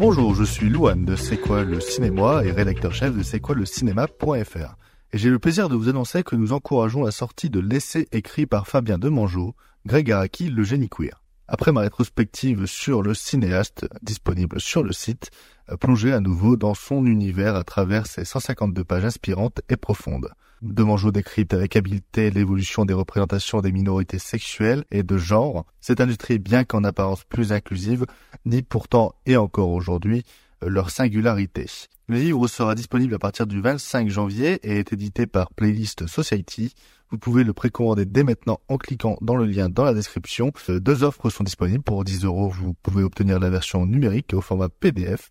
Bonjour, je suis Louane de C'est quoi le cinéma et rédacteur chef de C'est quoi le cinéma.fr. Et j'ai le plaisir de vous annoncer que nous encourageons la sortie de l'essai écrit par Fabien Demangeau, Greg Araki, le génie queer. Après ma rétrospective sur le cinéaste, disponible sur le site, euh, plongez à nouveau dans son univers à travers ses 152 pages inspirantes et profondes. Demangeau décrypte avec habileté l'évolution des représentations des minorités sexuelles et de genre. Cette industrie, bien qu'en apparence plus inclusive, nie pourtant et encore aujourd'hui leur singularité. Le livre sera disponible à partir du 25 janvier et est édité par Playlist Society. Vous pouvez le précommander dès maintenant en cliquant dans le lien dans la description. Deux offres sont disponibles. Pour 10 euros, vous pouvez obtenir la version numérique au format PDF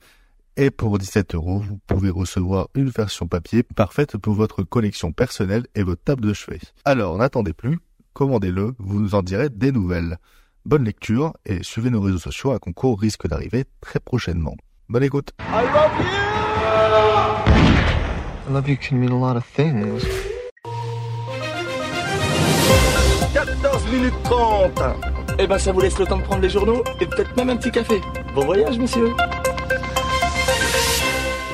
et pour 17 euros, vous pouvez recevoir une version papier parfaite pour votre collection personnelle et votre table de chevet. Alors n'attendez plus, commandez-le, vous nous en direz des nouvelles. Bonne lecture et suivez nos réseaux sociaux, un concours risque d'arriver très prochainement. Bonne écoute. I love you! I love you can mean a lot of things. 14 minutes 30 Eh ben ça vous laisse le temps de prendre les journaux et peut-être même un petit café. Bon voyage monsieur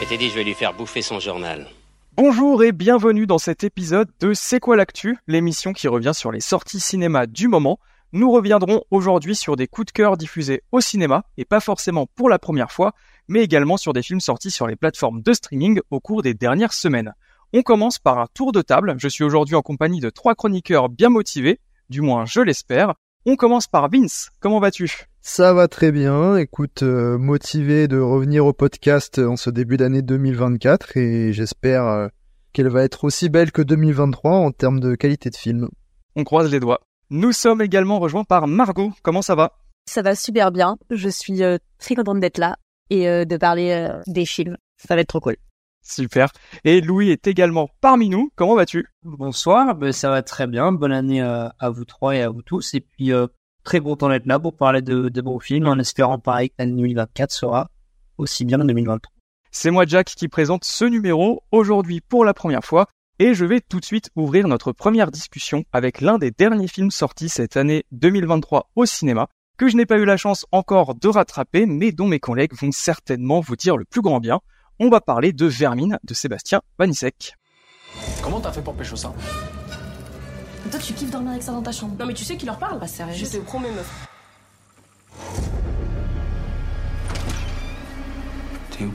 Dit, je vais lui faire bouffer son journal. Bonjour et bienvenue dans cet épisode de C'est quoi l'actu, l'émission qui revient sur les sorties cinéma du moment. Nous reviendrons aujourd'hui sur des coups de cœur diffusés au cinéma, et pas forcément pour la première fois, mais également sur des films sortis sur les plateformes de streaming au cours des dernières semaines. On commence par un tour de table, je suis aujourd'hui en compagnie de trois chroniqueurs bien motivés, du moins je l'espère. On commence par Vince, comment vas-tu? Ça va très bien, écoute, euh, motivé de revenir au podcast en ce début d'année 2024 et j'espère euh, qu'elle va être aussi belle que 2023 en termes de qualité de film. On croise les doigts. Nous sommes également rejoints par Margot, comment ça va? Ça va super bien. Je suis euh, très contente d'être là et euh, de parler euh, des films. Ça va être trop cool. Super. Et Louis est également parmi nous, comment vas-tu? Bonsoir, ben, ça va très bien. Bonne année euh, à vous trois et à vous tous. Et puis, euh, très content d'être là pour parler de, de bons films en espérant pareil que l'année 2024 sera aussi bien que 2023. C'est moi Jack qui présente ce numéro aujourd'hui pour la première fois et je vais tout de suite ouvrir notre première discussion avec l'un des derniers films sortis cette année 2023 au cinéma que je n'ai pas eu la chance encore de rattraper mais dont mes collègues vont certainement vous dire le plus grand bien. On va parler de Vermine de Sébastien Vanissek. Comment t'as fait pour pécho ça Toi, tu kiffes dormir avec ça dans ta chambre. Non mais tu sais qui leur parle Bah, sérieux. Je te promets meuf. Théo,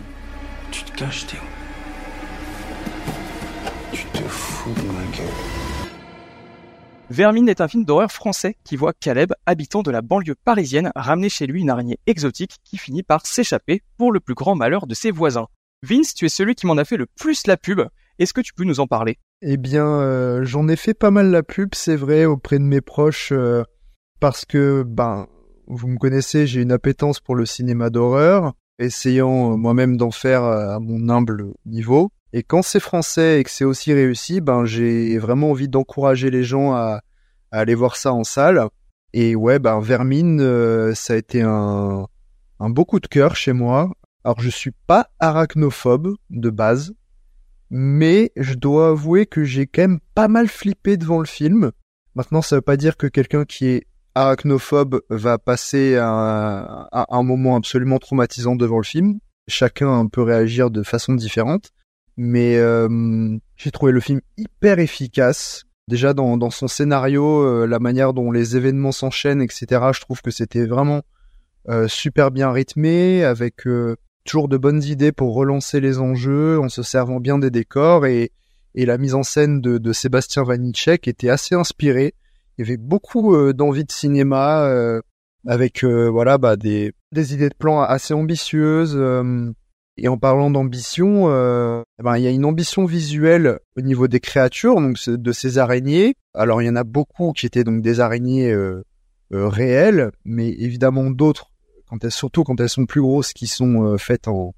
tu te caches Théo. Tu te fous de ma gueule. Vermine est un film d'horreur français qui voit Caleb, habitant de la banlieue parisienne, ramener chez lui une araignée exotique qui finit par s'échapper pour le plus grand malheur de ses voisins. Vince, tu es celui qui m'en a fait le plus la pub. Est-ce que tu peux nous en parler? Eh bien, euh, j'en ai fait pas mal la pub, c'est vrai, auprès de mes proches, euh, parce que, ben, vous me connaissez, j'ai une appétence pour le cinéma d'horreur, essayant euh, moi-même d'en faire euh, à mon humble niveau. Et quand c'est français et que c'est aussi réussi, ben, j'ai vraiment envie d'encourager les gens à, à aller voir ça en salle. Et ouais, ben, Vermine, euh, ça a été un, un beau coup de cœur chez moi. Alors, je suis pas arachnophobe de base, mais je dois avouer que j'ai quand même pas mal flippé devant le film. Maintenant, ça veut pas dire que quelqu'un qui est arachnophobe va passer un, un, moment absolument traumatisant devant le film. Chacun peut réagir de façon différente. Mais euh, j'ai trouvé le film hyper efficace. Déjà dans, dans son scénario, euh, la manière dont les événements s'enchaînent, etc. Je trouve que c'était vraiment euh, super bien rythmé, avec euh, toujours de bonnes idées pour relancer les enjeux, en se servant bien des décors et, et la mise en scène de, de Sébastien Vanitschek était assez inspirée. Il y avait beaucoup euh, d'envie de cinéma, euh, avec euh, voilà bah, des, des idées de plans assez ambitieuses. euh, et en parlant d'ambition, euh, eh ben, il y a une ambition visuelle au niveau des créatures, donc de ces araignées. Alors il y en a beaucoup qui étaient donc des araignées euh, réelles, mais évidemment d'autres, quand elles, surtout quand elles sont plus grosses, qui sont euh, faites en,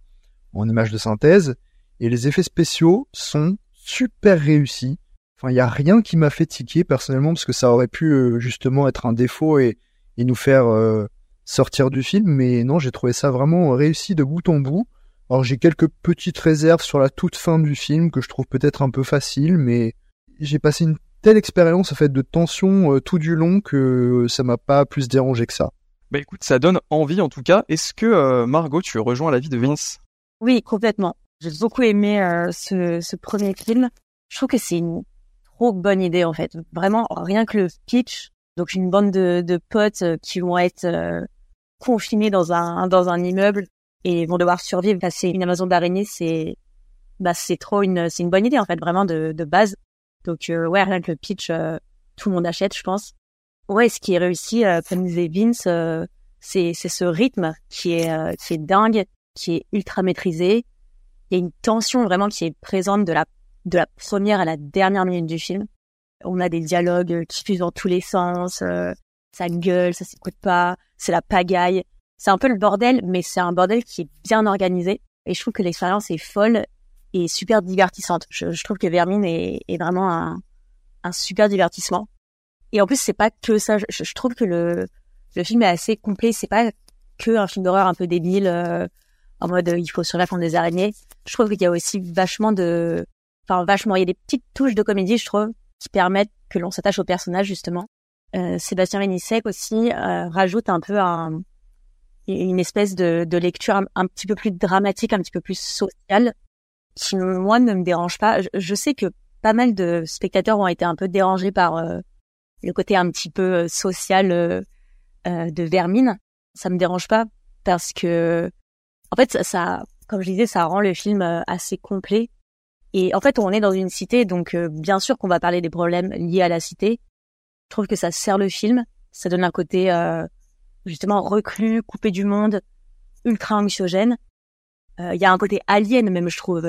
en images de synthèse. Et les effets spéciaux sont super réussis. Enfin, il y a rien qui m'a fait tiquer personnellement parce que ça aurait pu euh, justement être un défaut et, et nous faire euh, sortir du film. Mais non, j'ai trouvé ça vraiment réussi de bout en bout. Alors j'ai quelques petites réserves sur la toute fin du film que je trouve peut-être un peu facile, mais j'ai passé une telle expérience en fait de tension euh, tout du long que ça m'a pas plus dérangé que ça. Bah écoute, ça donne envie en tout cas. Est-ce que euh, Margot, tu rejoins l'avis de Vince? Oui, complètement. J'ai beaucoup aimé euh, ce, ce premier film. Je trouve que c'est une trop bonne idée en fait. Vraiment, rien que le pitch. Donc une bande de, de potes euh, qui vont être euh, confinés dans un dans un immeuble et vont devoir survivre face à une invasion d'araignées, c'est bah c'est trop une c'est une bonne idée en fait vraiment de de base. Donc euh, ouais, rien que le pitch, euh, tout le monde achète, je pense. Ouais, ce qui est réussi, euh, comme disait Vince, euh, c'est ce rythme qui est euh, qui est dingue, qui est ultra maîtrisé. Il y a une tension vraiment qui est présente de la de la première à la dernière minute du film. On a des dialogues qui fusent dans tous les sens, ça gueule, ça s'écoute pas, c'est la pagaille. C'est un peu le bordel, mais c'est un bordel qui est bien organisé. Et je trouve que l'expérience est folle et super divertissante. Je, je trouve que Vermine est, est vraiment un, un super divertissement. Et en plus, c'est pas que ça. Je, trouve que le, le film est assez complet. C'est pas que un film d'horreur un peu débile, euh, en mode euh, il faut survivre des araignées. Je trouve qu'il y a aussi vachement de, enfin vachement, il y a des petites touches de comédie, je trouve, qui permettent que l'on s'attache au personnage justement. Euh, Sébastien Vénissek aussi euh, rajoute un peu un, une espèce de, de lecture un, un, petit peu plus dramatique, un petit peu plus sociale, qui moi ne me dérange pas. Je, je sais que pas mal de spectateurs ont été un peu dérangés par euh, le côté un petit peu euh, social euh, euh, de Vermine. Ça me dérange pas parce que, en fait, ça, ça, comme je disais, ça rend le film assez complet. Et en fait, on est dans une cité, donc euh, bien sûr qu'on va parler des problèmes liés à la cité. Je trouve que ça sert le film. Ça donne un côté euh, justement reclus, coupé du monde, ultra anxiogène. Il y a un côté alien même, je trouve.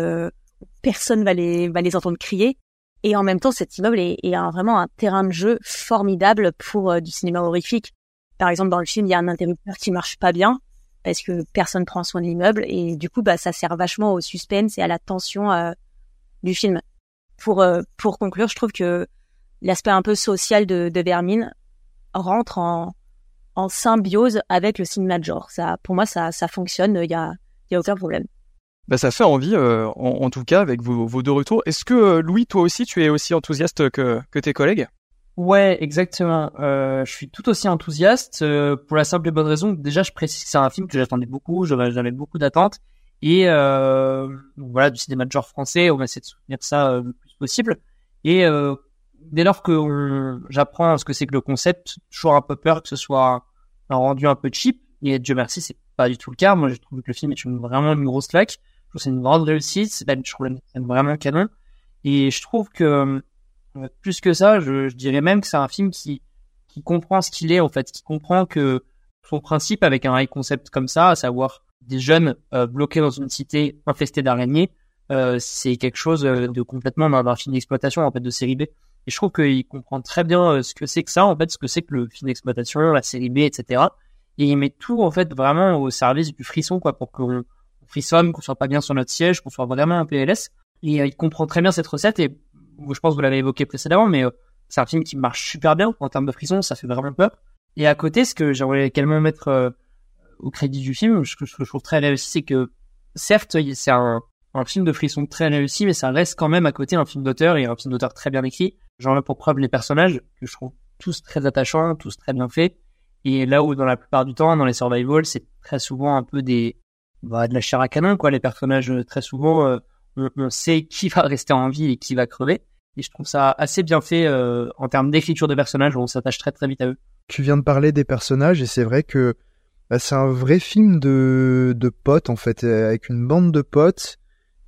personne va les va les entendre crier. Et en même temps, cet immeuble est, vraiment un terrain de jeu formidable pour euh, du cinéma horrifique. Par exemple, dans le film, il y a un interrupteur qui marche pas bien parce que personne prend soin de l'immeuble et du coup, bah, ça sert vachement au suspense et à la tension euh, du film. Pour euh, pour conclure, je trouve que l'aspect un peu social de, de rentre en symbiose avec le cinéma de genre. Ça, pour moi, ça ça fonctionne. Il y a y a aucun problème. Bah ça fait envie, euh, en, en, tout cas, avec vos, vos deux retours. Est-ce que, euh, Louis, toi aussi, tu es aussi enthousiaste que, que tes collègues? Ouais, exactement. Euh, je suis tout aussi enthousiaste euh, pour la simple et bonne raison. Déjà, je précise que c'est un film que j'attendais beaucoup, j'avais beaucoup d'attentes. Et euh, voilà, du cinéma de genre français, on va essayer de soutenir ça le plus possible. Et dès lors que j'apprends ce que c'est que le concept, toujours un peu peur que ce soit un rendu un peu cheap. Et Dieu merci, c'est pas du tout le cas. Moi, je trouve que le film est vraiment une grosse claque c'est une grande réussite, je trouve vraiment canon. Et je trouve que, euh, plus que ça, je, je dirais même que c'est un film qui, qui comprend ce qu'il est, en fait, qui comprend que son principe avec un high concept comme ça, à savoir des jeunes euh, bloqués dans une cité infestée d'araignées, euh, c'est quelque chose de complètement d'un film d'exploitation, en fait, de série B. Et je trouve qu'il comprend très bien ce que c'est que ça, en fait, ce que c'est que le film d'exploitation, la série B, etc. Et il met tout, en fait, vraiment au service du frisson, quoi, pour qu'on frissonne, qu'on soit pas bien sur notre siège, qu'on soit vraiment un PLS. Et euh, il comprend très bien cette recette et je pense que vous l'avez évoqué précédemment, mais euh, c'est un film qui marche super bien en termes de frisson, ça fait vraiment peur. Et à côté, ce que j'aimerais également mettre euh, au crédit du film, ce que je trouve très réussi, c'est que certes, c'est un, un film de frisson très réussi, mais ça reste quand même à côté un film d'auteur et un film d'auteur très bien écrit. J'en ai pour preuve les personnages que je trouve tous très attachants, tous très bien faits. Et là où dans la plupart du temps, dans les survival, c'est très souvent un peu des bah, de la chair à canin, quoi. Les personnages, euh, très souvent, euh, on, sait qui va rester en vie et qui va crever. Et je trouve ça assez bien fait euh, en termes d'écriture de personnages, on s'attache très très vite à eux. Tu viens de parler des personnages et c'est vrai que bah, c'est un vrai film de, de potes, en fait, avec une bande de potes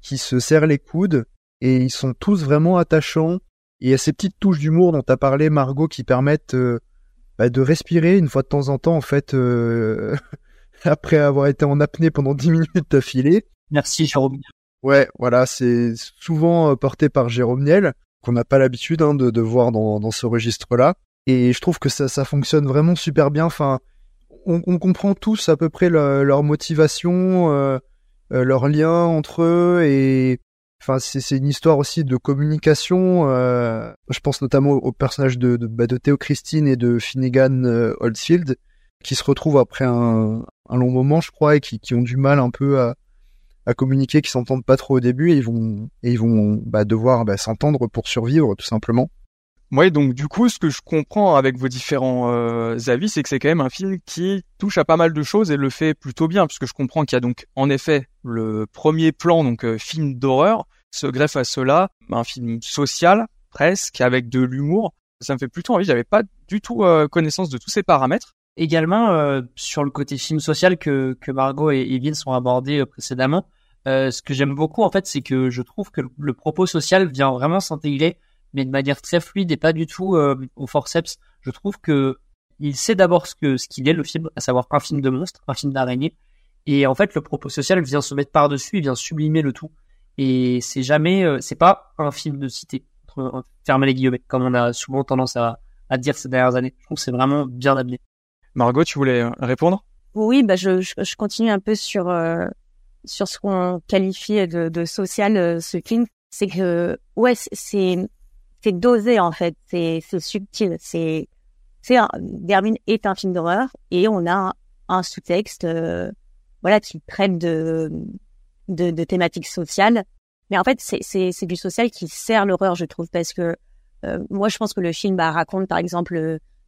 qui se serrent les coudes et ils sont tous vraiment attachants. Et il y a ces petites touches d'humour dont tu parlé, Margot, qui permettent euh, bah, de respirer une fois de temps en temps, en fait, euh, après avoir été en apnée pendant 10 minutes d'affilée. Merci Jérôme. Ouais, voilà, c'est souvent euh, porté par Jérôme Niel, qu'on n'a pas l'habitude hein, de, de, voir dans, dans ce registre-là. Et je trouve que ça, ça fonctionne vraiment super bien. Enfin, on, on comprend tous à peu près le, leur motivation, euh, euh, leur lien entre eux, et enfin, c'est une histoire aussi de communication. Euh, je pense notamment au personnage de, de, bah, de Théo Christine et de Finnegan euh, Oldfield, qui se retrouvent après un, long moment, je crois, et qui, ont du mal un peu à, à communiquer, qui s'entendent pas trop au début, et ils vont, et ils vont bah, devoir bah, s'entendre pour survivre, tout simplement. Ouais, donc du coup, ce que je comprends avec vos différents euh, avis, c'est que c'est quand même un film qui touche à pas mal de choses et le fait plutôt bien, puisque je comprends qu'il y a donc en effet le premier plan, donc euh, film d'horreur, se greffe à cela, un film social presque, avec de l'humour. Ça me fait plutôt envie. J'avais pas du tout euh, connaissance de tous ces paramètres. Également euh, sur le côté film social que que Margot et Evelyne sont abordés euh, précédemment. ce que j'aime beaucoup en fait, c'est que je trouve que le propos social vient vraiment s'intégrer mais de manière très fluide et pas du tout euh, au forceps. Je trouve que il sait d'abord ce que ce qu'il est le film, à savoir un film de monstre, un film d'araignée, et en fait le propos social vient se mettre par dessus, il vient sublimer le tout. Et c'est jamais, euh, c'est pas un film de cité, fermez les guillemets, comme on a souvent tendance à, à dire ces dernières années. Je trouve que c'est vraiment bien amené. Margot, tu voulais euh, répondre? Oui, bah je, je, continue un peu sur sur ce qu'on qualifie de, de social ce film. C'est que ouais, c'est c'est dosé en fait, c'est subtil, c'est c'est Dermine est un film d'horreur et on a un, sous-texte euh, voilà qui traite de, de, thématiques sociales. Mais en fait c'est du social qui sert l'horreur je trouve parce que euh, moi je pense que le film bah, raconte par exemple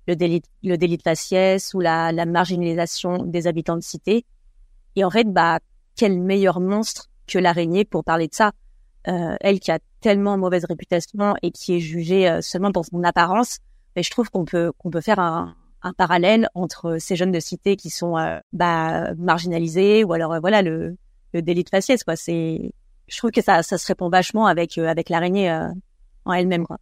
le, délit le délit de faciès ou la, la marginalisation des habitants de cité. Et en fait bah quel meilleur monstre que l'araignée pour parler de ça? Euh, elle qui a tellement mauvaise réputation et qui est jugée euh, seulement pour son apparence, mais je trouve qu'on peut qu'on peut faire un, un, parallèle entre ces jeunes de cité qui sont euh, bah, marginalisés ou alors voilà le, le délit de faciès quoi. C'est je trouve que ça ça se répond vachement avec avec l'araignée en elle-même quoi.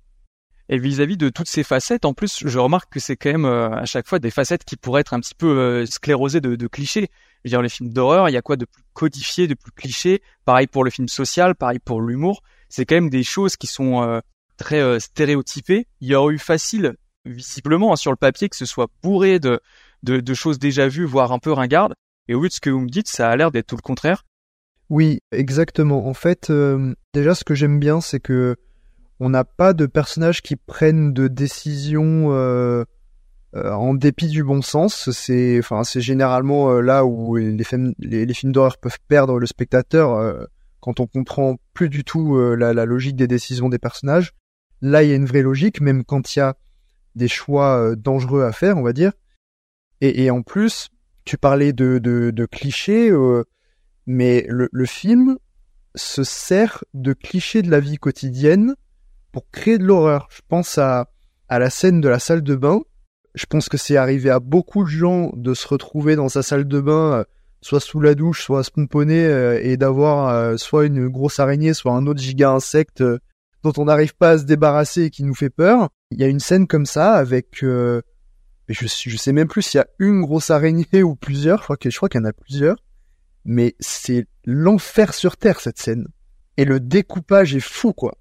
Et vis-à-vis de toutes ces facettes, en plus, je remarque que c'est quand même à chaque fois des facettes qui pourraient être un petit peu sclérosées de, de clichés veux dire, les films d'horreur, il y a quoi de plus codifié, de plus cliché? Pareil pour le film social, pareil pour l'humour. C'est quand même des choses qui sont euh, très euh, stéréotypées. Il y aurait eu facile, visiblement, hein, sur le papier, que ce soit bourré de, de, de choses déjà vues, voire un peu ringardes. Et au vu de ce que vous me dites, ça a l'air d'être tout le contraire. Oui, exactement. En fait, euh, déjà, ce que j'aime bien, c'est que on n'a pas de personnages qui prennent de décisions euh, en dépit du bon sens, c'est enfin c'est généralement euh, là où les, films, les, d'horreur peuvent perdre le spectateur euh, quand on comprend plus du tout la, logique des décisions des personnages. Là, il y a une vraie logique, même quand il y a des choix dangereux à faire, on va dire. Et, en plus, tu parlais de, de, de clichés, mais le, le film se sert de clichés de la vie quotidienne pour créer de l'horreur. Je pense à, la scène de la salle de bain je pense que c'est arrivé à beaucoup de gens de se retrouver dans sa salle de bain, euh, soit sous la douche, soit à se pomponner, euh, et d'avoir euh, soit une grosse araignée, soit un autre giga insecte dont on n'arrive pas à se débarrasser et qui nous fait peur. Il y a une scène comme ça avec, je, je sais même plus s'il y a une grosse araignée ou plusieurs. Je crois qu'il y en a plusieurs, mais c'est l'enfer sur terre cette scène. Et le découpage est fou quoi.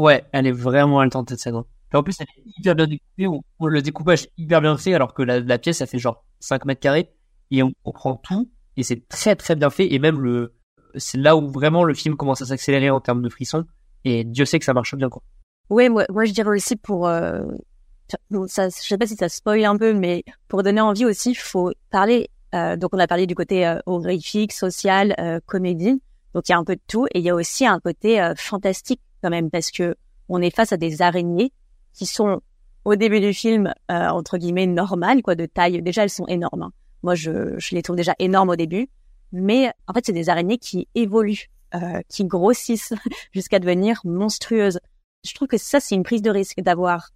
Ouais, elle est vraiment haletante cette scène. Hein en plus, elle est hyper bien découpée, ou le découpage est hyper bien fait, alors que la, pièce, ça fait genre 5 mètres carrés, et on, prend tout, et c'est très très bien fait, et même le, c'est là où vraiment le film commence à s'accélérer en termes de frissons, et Dieu sait que ça marche bien, quoi. Ouais, moi, je dirais aussi pour, euh, ça, je sais pas si ça spoil un peu, mais pour donner envie aussi, il faut parler, euh, donc on a parlé du côté euh, horrifique, social, euh, comédie, donc il y a un peu de tout, et il y a aussi un côté fantastique quand même, parce que on est face à des araignées qui sont au début du film euh, entre guillemets normales quoi de taille. Déjà elles sont énormes hein. moi je, je les trouve déjà énormes au début. Mais en fait c'est des araignées qui évoluent euh, qui grossissent jusqu'à devenir monstrueuses. Je trouve que ça c'est une prise de risque d'avoir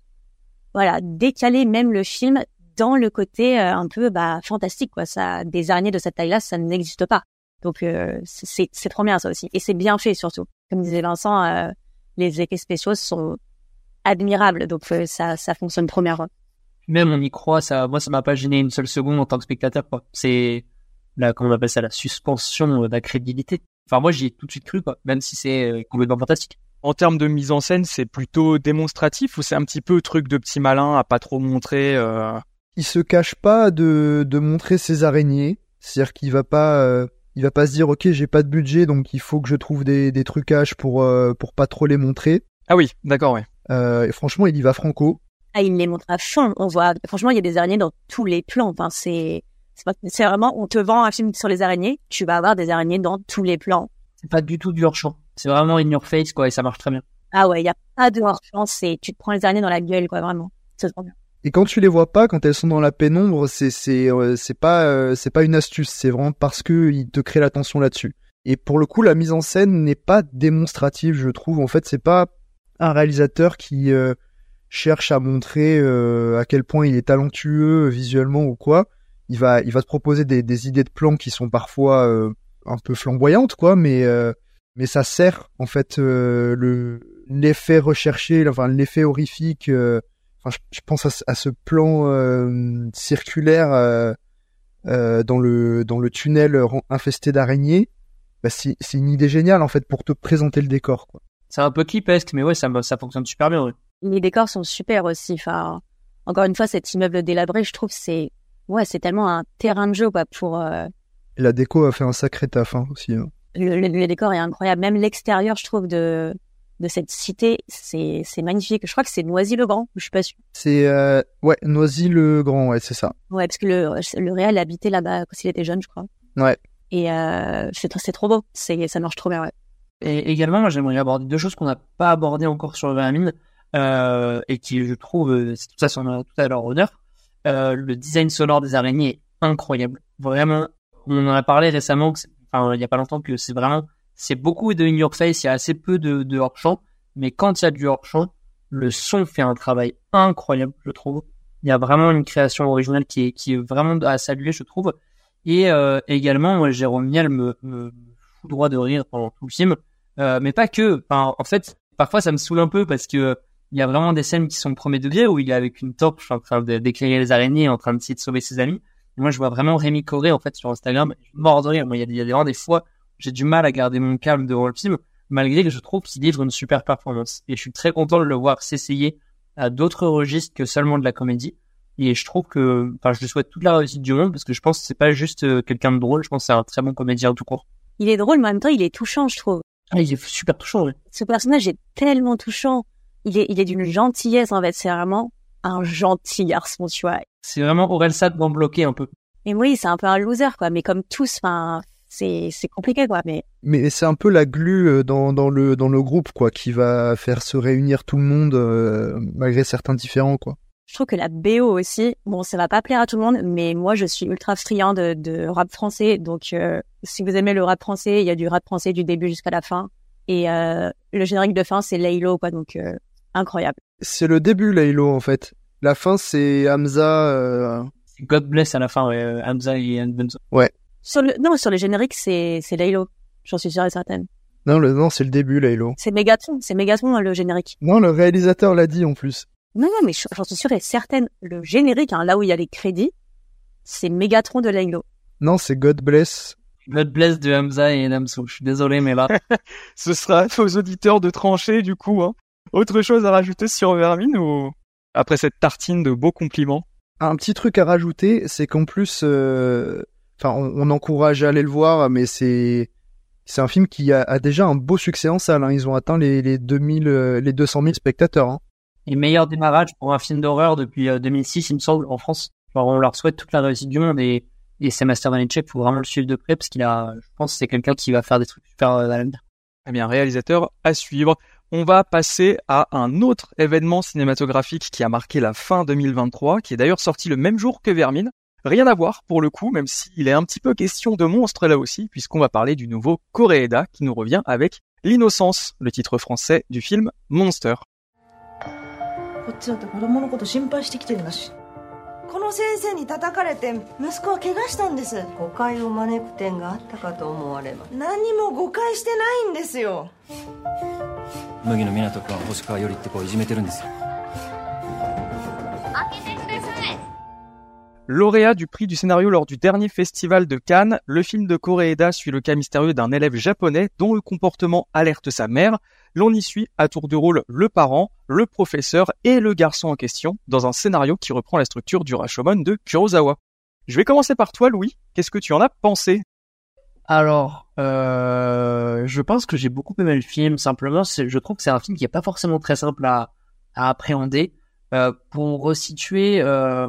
voilà décalé même le film dans le côté euh, un peu bah fantastique quoi. Ça des araignées de cette taille là ça n'existe pas. Donc euh, c'est c'est trop bien ça aussi. Et c'est bien fait surtout. Comme disait Vincent euh, les effets spéciaux sont admirable. Donc euh, ça, ça fonctionne bien. Même on y croit, ça, moi ça m'a pas gêné une seule seconde en tant que spectateur. Quoi. C'est la, comment on appelle ça, la suspension d'incrédulité. Enfin moi j'y ai tout de suite cru, quoi, même si c'est euh, complètement fantastique. En termes de mise en scène, c'est plutôt démonstratif ou c'est un petit peu truc de petit malin à pas trop montrer euh... Il se cache pas de, de montrer ses araignées, c'est-à-dire qu'il va pas euh, il va pas se dire ok j'ai pas de budget donc il faut que je trouve des, des trucages pour pour pas trop les montrer. Ah oui, d'accord, ouais. Euh, et franchement, il y va franco. Ah, il les montre à fond. On voit, franchement, il y a des araignées dans tous les plans. Enfin, c'est, c'est vraiment, on te vend un film sur les araignées, tu vas avoir des araignées dans tous les plans. C'est pas du tout du hors champ. C'est vraiment in your face, quoi, et ça marche très bien. Ah ouais, il y a pas de hors-champ, c'est tu te prends les araignées dans la gueule, quoi, vraiment. C'est trop bien. Et quand tu les vois pas, quand elles sont dans la pénombre, c'est c'est euh, c'est pas euh, c'est pas une astuce, c'est vraiment parce que il te crée l'attention là-dessus. Et pour le coup, la mise en scène n'est pas démonstrative, je trouve. En fait, c'est pas un réalisateur qui euh, cherche à montrer euh, à quel point il est talentueux visuellement ou quoi. Il va il va te proposer des, des idées de plans qui sont parfois euh, un peu flamboyantes, quoi, mais mais ça sert en fait le l'effet recherché, enfin l'effet horrifique. Enfin, je, je, pense à, à ce plan circulaire dans le dans le tunnel infesté d'araignées bah, c'est une idée géniale en fait pour te présenter le décor. Quoi. C'est un peu clipesque, mais ouais, ça, ça fonctionne super bien. Ouais. Les décors sont super aussi. Enfin, encore une fois, cet immeuble délabré, je trouve, c'est ouais, c'est tellement un terrain de jeu quoi pour. Euh... La déco a fait un sacré taf hein, aussi. Hein. Le, le, le, décor est incroyable. Même l'extérieur, je trouve de de cette cité, c'est c'est magnifique. Je crois que c'est Noisy-le-Grand. Je suis pas sûre. C'est euh... ouais, Noisy-le-Grand, ouais, c'est ça. Ouais, parce que le le réel habitait là-bas quand il était jeune, je crois. Ouais. Et euh, c'est trop beau, c'est ça marche trop bien. Ouais. Et également, moi, j'aimerais aborder deux choses qu'on n'a pas abordées encore sur le Vermine euh, et qui, je trouve, c'est tout ça sur tout à leur honneur. Euh, le design sonore des araignées est incroyable. Vraiment, on en a parlé récemment, que enfin, il y a pas longtemps, que c'est vraiment, c'est beaucoup de in your face, il y a assez peu de, de hors champ, mais quand il y a du hors champ, le son fait un travail incroyable, je trouve. Il y a vraiment une création originale qui est, qui est vraiment à saluer, je trouve. Et euh, également, moi, Jérôme Niel me, me fout droit de rire pendant tout le film. Euh, mais pas que. Enfin, en fait, parfois, ça me saoule un peu parce que il y a vraiment des scènes qui sont premier degré où il est avec une torche en train d'éclairer les araignées, en train d'essayer de sauver ses amis. Moi, je vois vraiment Rémi Coré, en fait, sur Instagram. Mort de rire. Moi, il y a, il y a des fois, j'ai du mal à garder mon calme devant le film, malgré que je trouve qu'il livre une super performance. Et je suis très content de le voir s'essayer à d'autres registres que seulement de la comédie. Et je trouve que, enfin, je lui souhaite toute la réussite du monde parce que je pense que c'est pas juste euh, quelqu'un de drôle, je pense que c'est un très bon comédien tout court. Il est drôle, mais en même temps, il est touchant, je trouve. Ah, il est super touchant, oui. Ce personnage est tellement touchant. Il est, il est d'une gentillesse, en fait. C'est vraiment un gentil garçon, tu vois. C'est vraiment Aurel Sad dans bloqué un peu. Et oui, c'est un peu un loser, quoi. Mais comme tous, enfin, c'est, c'est compliqué, quoi. Mais, mais c'est un peu la glue dans, dans le, dans le groupe, quoi, qui va faire se réunir tout le monde, euh, malgré certains différents, quoi. Je trouve que la BO aussi, bon, ça va pas plaire à tout le monde, mais moi, je suis ultra friand de, de rap français. Donc, euh, si vous aimez le rap français, il y a du rap français du début jusqu'à la fin. Et euh, le générique de fin, c'est Laylo, quoi. Donc, euh, incroyable. C'est le début, Laylo, en fait. La fin, c'est Hamza. Euh... God bless à la fin, ouais. Hamza et Benzo. Ouais. Sur le, non, sur le générique, c'est c'est Laylo. J'en suis sûre et certaine. Non, le, non, c'est le début, Laylo. C'est Megatron, c'est Megatron le générique. Non, le réalisateur l'a dit en plus. Non, non, mais j'en suis sûre et certaine. Le générique, hein, là où il y a les crédits, c'est Megatron de Laylo. Non, c'est God Bless. God Bless de Hamza et Namso. Je suis désolé, mais là. Ce sera aux auditeurs de trancher, du coup. Hein. Autre chose à rajouter sur Vermine ou après cette tartine de beaux compliments? Un petit truc à rajouter, c'est qu'en plus, euh... enfin, on, on, encourage à aller le voir, mais c'est c'est un film qui a, a, déjà un beau succès en salle. Hein. Ils ont atteint les, les 2000, euh, les 200 000 spectateurs. Hein. Et meilleur démarrage pour un film d'horreur depuis euh, 2006, il me semble, en France. Alors, on leur souhaite toute la réussite du monde et, et c'est Master Vanetchek, faut vraiment le suivre de près parce qu'il a, je pense, que c'est quelqu'un qui va faire des trucs super euh, à l'avenir. Eh bien, réalisateur à suivre. On va passer à un autre événement cinématographique qui a marqué la fin 2023, qui est d'ailleurs sorti le même jour que Vermine. Rien à voir pour le coup, même s'il est un petit peu question de monstre là aussi, puisqu'on va parler du nouveau Koreeda qui nous revient avec L'innocence, le titre français du film Monster. Lauréat du prix du scénario lors du dernier festival de Cannes, le film de Koreeda suit le cas mystérieux d'un élève japonais dont le comportement alerte sa mère. L'on y suit à tour de rôle le parent, le professeur et le garçon en question dans un scénario qui reprend la structure du Rashomon de Kurosawa. Je vais commencer par toi, Louis. Qu'est-ce que tu en as pensé? Alors, euh, je pense que j'ai beaucoup aimé le film. Simplement, je trouve que c'est un film qui est pas forcément très simple à, à appréhender. Euh, pour resituer, euh,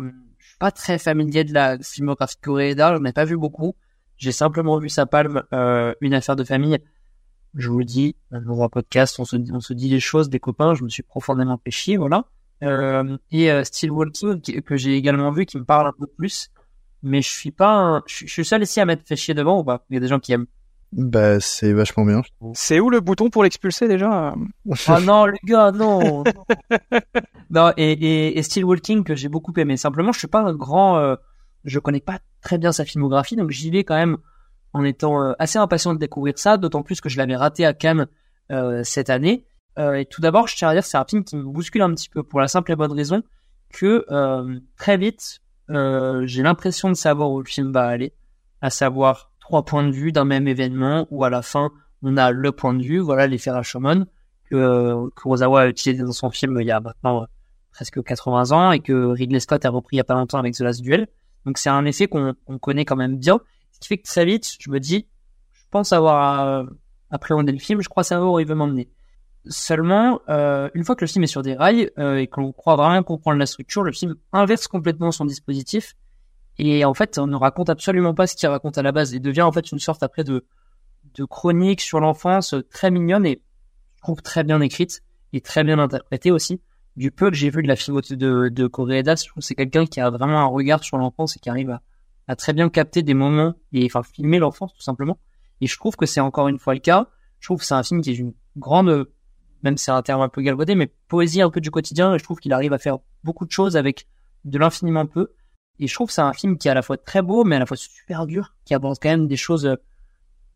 suis pas très familier de la filmographie Koreeda. J'en ai pas vu beaucoup. J'ai simplement vu sa palme, euh, une affaire de famille. Je vous le dis, dans un podcast, on se, on se dit les choses, des copains, je me suis profondément chier, voilà. Euh, et euh, Still Walking, que j'ai également vu, qui me parle un peu plus. Mais je suis pas, un- je, je suis seul ici à m'être fait chier devant ou pas Il y a des gens qui aiment. Bah, c'est vachement bien. C'est où le bouton pour l'expulser déjà Ah non, les gars, non. non, et, et, et Still Walking que j'ai beaucoup aimé. Simplement, je suis pas un grand, euh, je connais pas très bien sa filmographie, donc j'y vais quand même en étant euh, assez impatient de découvrir ça, d'autant plus que je l'avais raté à Cannes euh, cette année. Euh, et tout d'abord, je tiens à dire que c'est un film qui me bouscule un petit peu pour la simple et bonne raison que euh, très vite, euh, j'ai l'impression de savoir où le film va aller, à savoir trois points de vue d'un même événement où à la fin on a le point de vue, voilà l'effet Rashomon que euh, Kurosawa a utilisé dans son film il y a maintenant euh, presque 80 ans et que Ridley Scott a repris il y a pas longtemps avec The Last Duel. Donc c'est un effet qu'on connaît quand même bien, ce qui fait que très vite je me dis, je pense avoir euh, appréhendé le film, je crois savoir où il veut m'emmener. Seulement, euh, une fois que le film est sur des rails euh, et qu'on croit vraiment comprendre la structure, le film inverse complètement son dispositif et en fait on ne raconte absolument pas ce qu'il raconte à la base et devient en fait une sorte après de de chronique sur l'enfance euh, très mignonne et je trouve très bien écrite et très bien interprétée aussi. Du peu que j'ai vu de la filmothèque de, de je trouve que c'est quelqu'un qui a vraiment un regard sur l'enfance et qui arrive à, à très bien capter des moments et enfin filmer l'enfance tout simplement. Et je trouve que c'est encore une fois le cas. Je trouve que c'est un film qui est une grande, même c'est un terme un peu galvaudé, mais poésie un peu du quotidien. Et je trouve qu'il arrive à faire beaucoup de choses avec de l'infiniment peu. Et je trouve que c'est un film qui est à la fois très beau, mais à la fois super dur, qui aborde quand même des choses euh,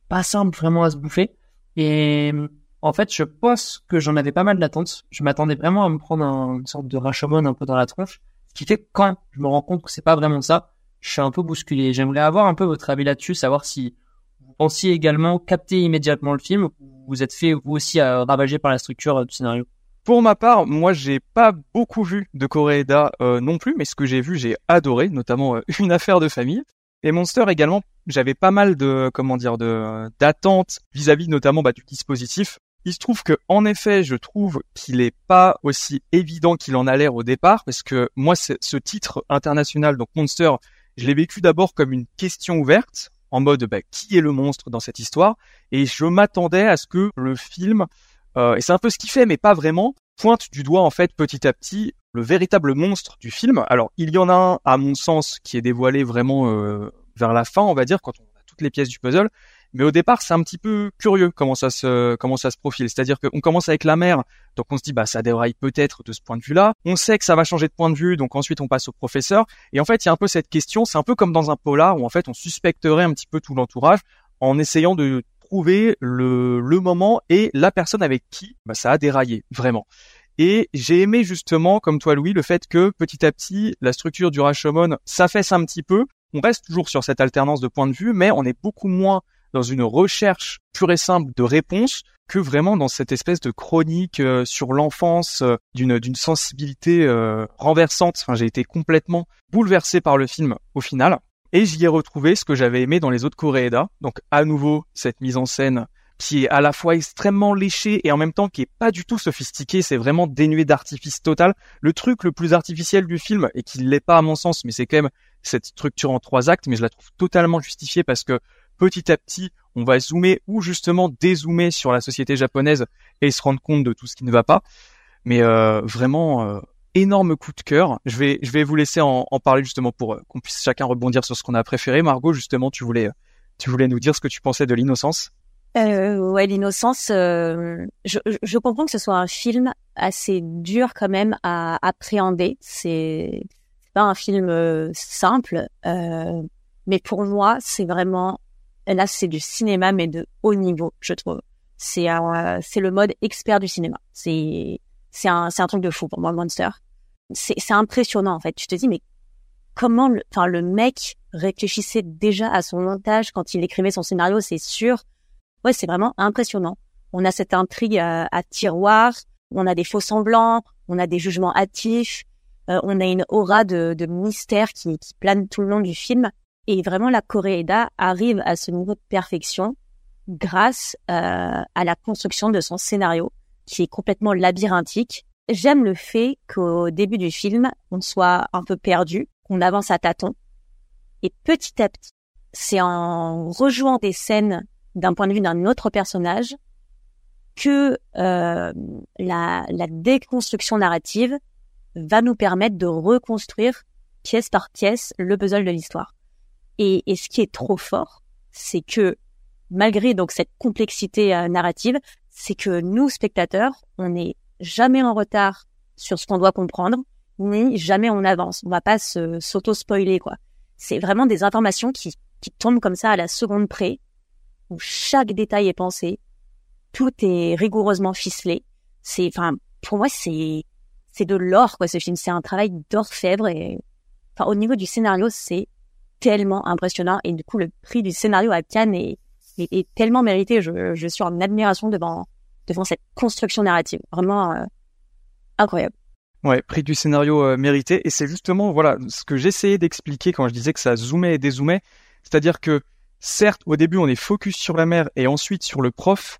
pas simples vraiment à se bouffer. Et en fait, je pense que j'en avais pas mal d'attentes. Je m'attendais vraiment à me prendre un- une sorte de Rashomon un peu dans la tronche. Ce qui fait que quand je me rends compte que c'est pas vraiment ça, je suis un peu bousculé. J'aimerais avoir un peu votre avis là-dessus, savoir si vous pensiez également capter immédiatement le film, ou vous êtes fait vous aussi à ravager par la structure euh, du scénario. Pour ma part, moi j'ai pas beaucoup vu de Koreeda euh, non plus, mais ce que j'ai vu j'ai adoré, notamment euh, une affaire de famille. Et Monster également, j'avais pas mal de comment dire d'attentes vis-à-vis notamment bah, du dispositif. Il se trouve que en effet, je trouve qu'il est pas aussi évident qu'il en a l'air au départ, parce que moi ce titre international donc Monster, je l'ai vécu d'abord comme une question ouverte, en mode bah, qui est le monstre dans cette histoire, et je m'attendais à ce que le film euh, et c'est un peu ce qu'il fait, mais pas vraiment, pointe du doigt en fait petit à petit le véritable monstre du film. Alors il y en a un, à mon sens, qui est dévoilé vraiment euh, vers la fin, on va dire, quand on a toutes les pièces du puzzle. Mais au départ, c'est un petit peu curieux comment ça se comment ça se profile. C'est-à-dire qu'on commence avec la mère, donc on se dit bah ça déraille peut-être de ce point de vue-là. On sait que ça va changer de point de vue, donc ensuite on passe au professeur. Et en fait, il y a un peu cette question. C'est un peu comme dans un polar où en fait on suspecterait un petit peu tout l'entourage en essayant de trouver le, moment et la personne avec qui bah, ça a déraillé vraiment. Et j'ai aimé justement, comme toi Louis, le fait que petit à petit, la structure du Rashomon s'affaisse un petit peu. On reste toujours sur cette alternance de points de vue, mais on est beaucoup moins dans une recherche pure et simple de réponse que vraiment dans cette espèce de chronique euh, sur l'enfance euh, d'une d'une sensibilité euh, renversante. Enfin, j'ai été complètement bouleversé par le film au final. Et j'y ai retrouvé ce que j'avais aimé dans les autres Koreeda. Donc à nouveau cette mise en scène qui est à la fois extrêmement léchée et en même temps qui est pas du tout sophistiquée, c'est vraiment dénué d'artifice total. Le truc le plus artificiel du film et qui l'est pas à mon sens, mais c'est quand même cette structure en trois actes, mais je la trouve totalement justifiée parce que petit à petit, on va zoomer ou justement dézoomer sur la société japonaise et se rendre compte de tout ce qui ne va pas. Mais euh, vraiment euh, énorme coup de cœur. Je vais je vais vous laisser en, en parler justement pour euh, qu'on puisse chacun rebondir sur ce qu'on a préféré. Margot, justement, tu voulais tu voulais nous dire ce que tu pensais de l'innocence? Euh, ouais, l'innocence. euh, je, je- comprends que ce soit un film assez dur quand même à appréhender. C'est pas un film euh, simple, euh, mais pour moi, c'est vraiment là, c'est du cinéma mais de haut niveau, je trouve. C'est c'est le mode expert du cinéma. C'est c'est un un truc de fou pour moi, Monster. C'est impressionnant en fait. Tu te dis mais comment le, enfin le mec réfléchissait déjà à son montage quand il écrivait son scénario, c'est sûr. Ouais, c'est vraiment impressionnant. On a cette intrigue à, à tiroir, on a des faux semblants, on a des jugements hâtifs, euh, on a une aura de, de mystère qui, qui plane tout le long du film. Et vraiment, la Koreeda arrive à ce niveau de perfection grâce euh, à la construction de son scénario, qui est complètement labyrinthique. J'aime le fait qu'au début du film, on soit un peu perdu, qu'on avance à tâtons. Et petit à petit, c'est en rejouant des scènes d'un point de vue d'un autre personnage que euh, la, déconstruction narrative va nous permettre de reconstruire pièce par pièce le puzzle de l'histoire. Et, et, ce qui est trop fort, c'est que malgré donc cette complexité euh, narrative, c'est que nous spectateurs, on n'est jamais en retard sur ce qu'on doit comprendre, ni jamais on avance. On va pas se s'auto spoiler quoi. C'est vraiment des informations qui qui tombent comme ça à la seconde près, où chaque détail est pensé, tout est rigoureusement ficelé. C'est, enfin, pour moi, c'est, c'est de l'or, quoi, ce film. C'est un travail d'orfèvre et, enfin, au niveau du scénario, c'est tellement impressionnant. Et du coup, le prix du scénario à Cannes est, est, tellement mérité. Je, je suis en admiration devant, devant cette construction narrative. Vraiment, euh, incroyable. Ouais, prix du scénario euh, mérité. Et c'est justement, voilà, ce que j'essayais d'expliquer quand je disais que ça zoomait et dézoomait. C'est-à-dire que, certes, au début, on est focus sur la mère et ensuite sur le prof,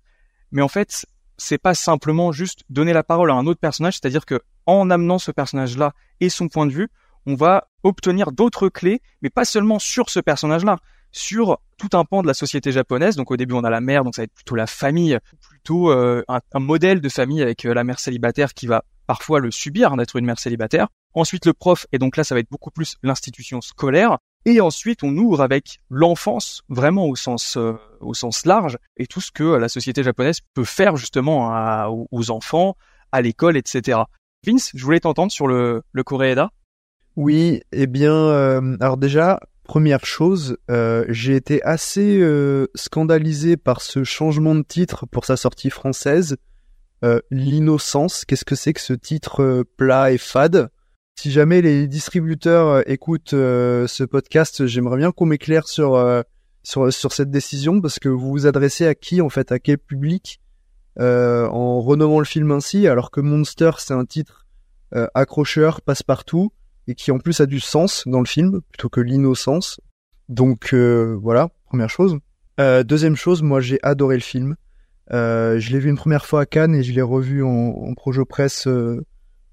mais en fait, c'est pas simplement juste donner la parole à un autre personnage, c'est-à-dire que en amenant ce personnage-là et son point de vue, on va obtenir d'autres clés, mais pas seulement sur ce personnage-là, sur tout un pan de la société japonaise. Donc au début, on a la mère, donc ça va être plutôt la famille, plutôt euh, un, modèle de famille avec euh, la mère célibataire qui va parfois le subir hein, d'être une mère célibataire. Ensuite, le prof, et donc là, ça va être beaucoup plus l'institution scolaire. Et ensuite, on ouvre avec l'enfance, vraiment au sens euh, au sens large, et tout ce que la société japonaise peut faire justement aux enfants, à l'école, etc. Vince, je voulais t'entendre sur le, le Koreeda. Oui, eh bien, euh, alors déjà, première chose, euh, j'ai été assez euh, scandalisé par ce changement de titre pour sa sortie française. L'innocence, qu'est-ce que c'est que ce titre plat et fade? Si jamais les distributeurs euh, écoutent euh, ce podcast, j'aimerais bien qu'on m'éclaire sur, euh, sur sur cette décision parce que vous vous adressez à qui en fait, à quel public? En renommant le film ainsi, alors que Monster c'est un titre accrocheur, passe-partout et qui en plus a du sens dans le film plutôt que l'innocence. Donc voilà, première chose. deuxième chose, moi j'ai adoré le film. je l'ai vu une première fois à Cannes et je l'ai revu en, en projo presse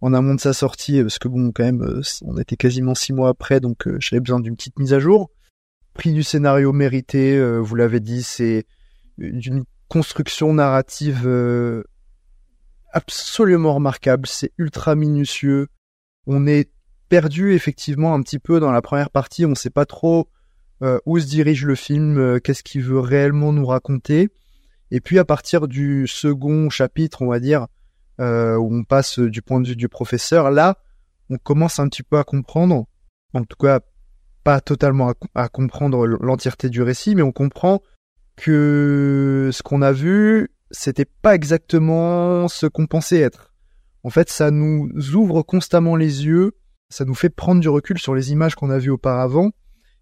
en amont de sa sortie, parce que bon, quand même, euh, on était quasiment six mois après, donc euh, j'avais besoin d'une petite mise à jour. Prix du scénario mérité, euh, vous l'avez dit, c'est d'une construction narrative absolument remarquable, c'est ultra minutieux. On est perdu effectivement un petit peu dans la première partie, on ne sait pas trop où se dirige le film, qu'est-ce qu'il veut réellement nous raconter. Et puis à partir du second chapitre, on va dire, euh, où on passe du point de vue du professeur. Là, on commence un petit peu à comprendre, en tout cas pas totalement à, comprendre l'entièreté du récit, mais on comprend que ce qu'on a vu, c'était pas exactement ce qu'on pensait être. En fait, ça nous ouvre constamment les yeux, ça nous fait prendre du recul sur les images qu'on a vues auparavant,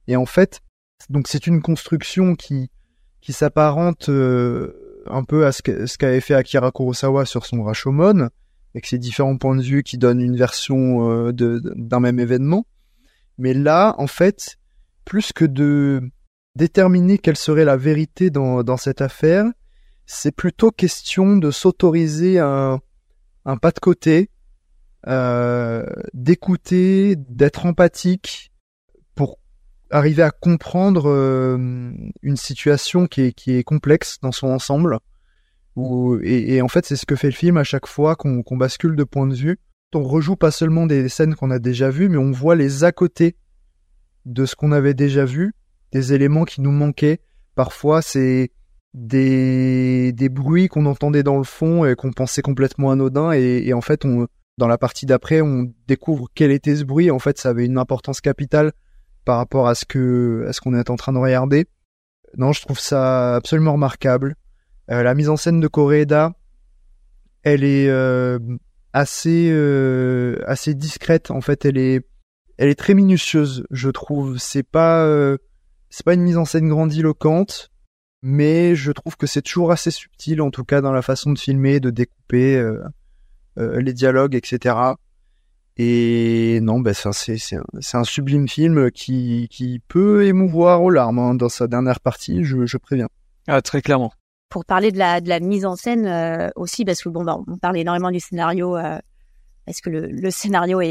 et en fait, donc c'est une construction qui qui s'apparente euh, un peu à ce qu'avait fait Akira Kurosawa sur son Rashomon, avec ses différents points de vue qui donnent une version euh, d'un même événement. Mais là, en fait, plus que de déterminer quelle serait la vérité dans, dans cette affaire, c'est plutôt question de s'autoriser un, un pas de côté, d'écouter, d'être empathique, arriver à comprendre euh, une situation qui est, qui est complexe dans son ensemble. et, en fait, c'est ce que fait le film à chaque fois qu'on bascule de point de vue. On rejoue pas seulement des scènes qu'on a déjà vues, mais on voit les à côté de ce qu'on avait déjà vu, des éléments qui nous manquaient. Parfois, c'est des, des bruits qu'on entendait dans le fond et qu'on pensait complètement anodins. Et en fait, on, dans la partie d'après, on découvre quel était ce bruit. En fait, ça avait une importance capitale par rapport à ce que à ce qu'on est en train de regarder. Non, je trouve ça absolument remarquable. Euh, la mise en scène de Koreeda, elle est euh, assez euh, assez discrète. En fait, elle est elle est très minutieuse, je trouve. C'est pas c'est pas une mise en scène grandiloquente, mais je trouve que c'est toujours assez subtil, en tout cas dans la façon de filmer, de découper les dialogues, etc. Et non, ben ça c'est c'est un, un, sublime film qui qui peut émouvoir aux larmes hein, dans sa dernière partie, je, je préviens. Ah très clairement. Pour parler de la de la mise en scène euh, aussi, parce que bon, bah, on parle énormément du scénario, euh, parce que le, le scénario est,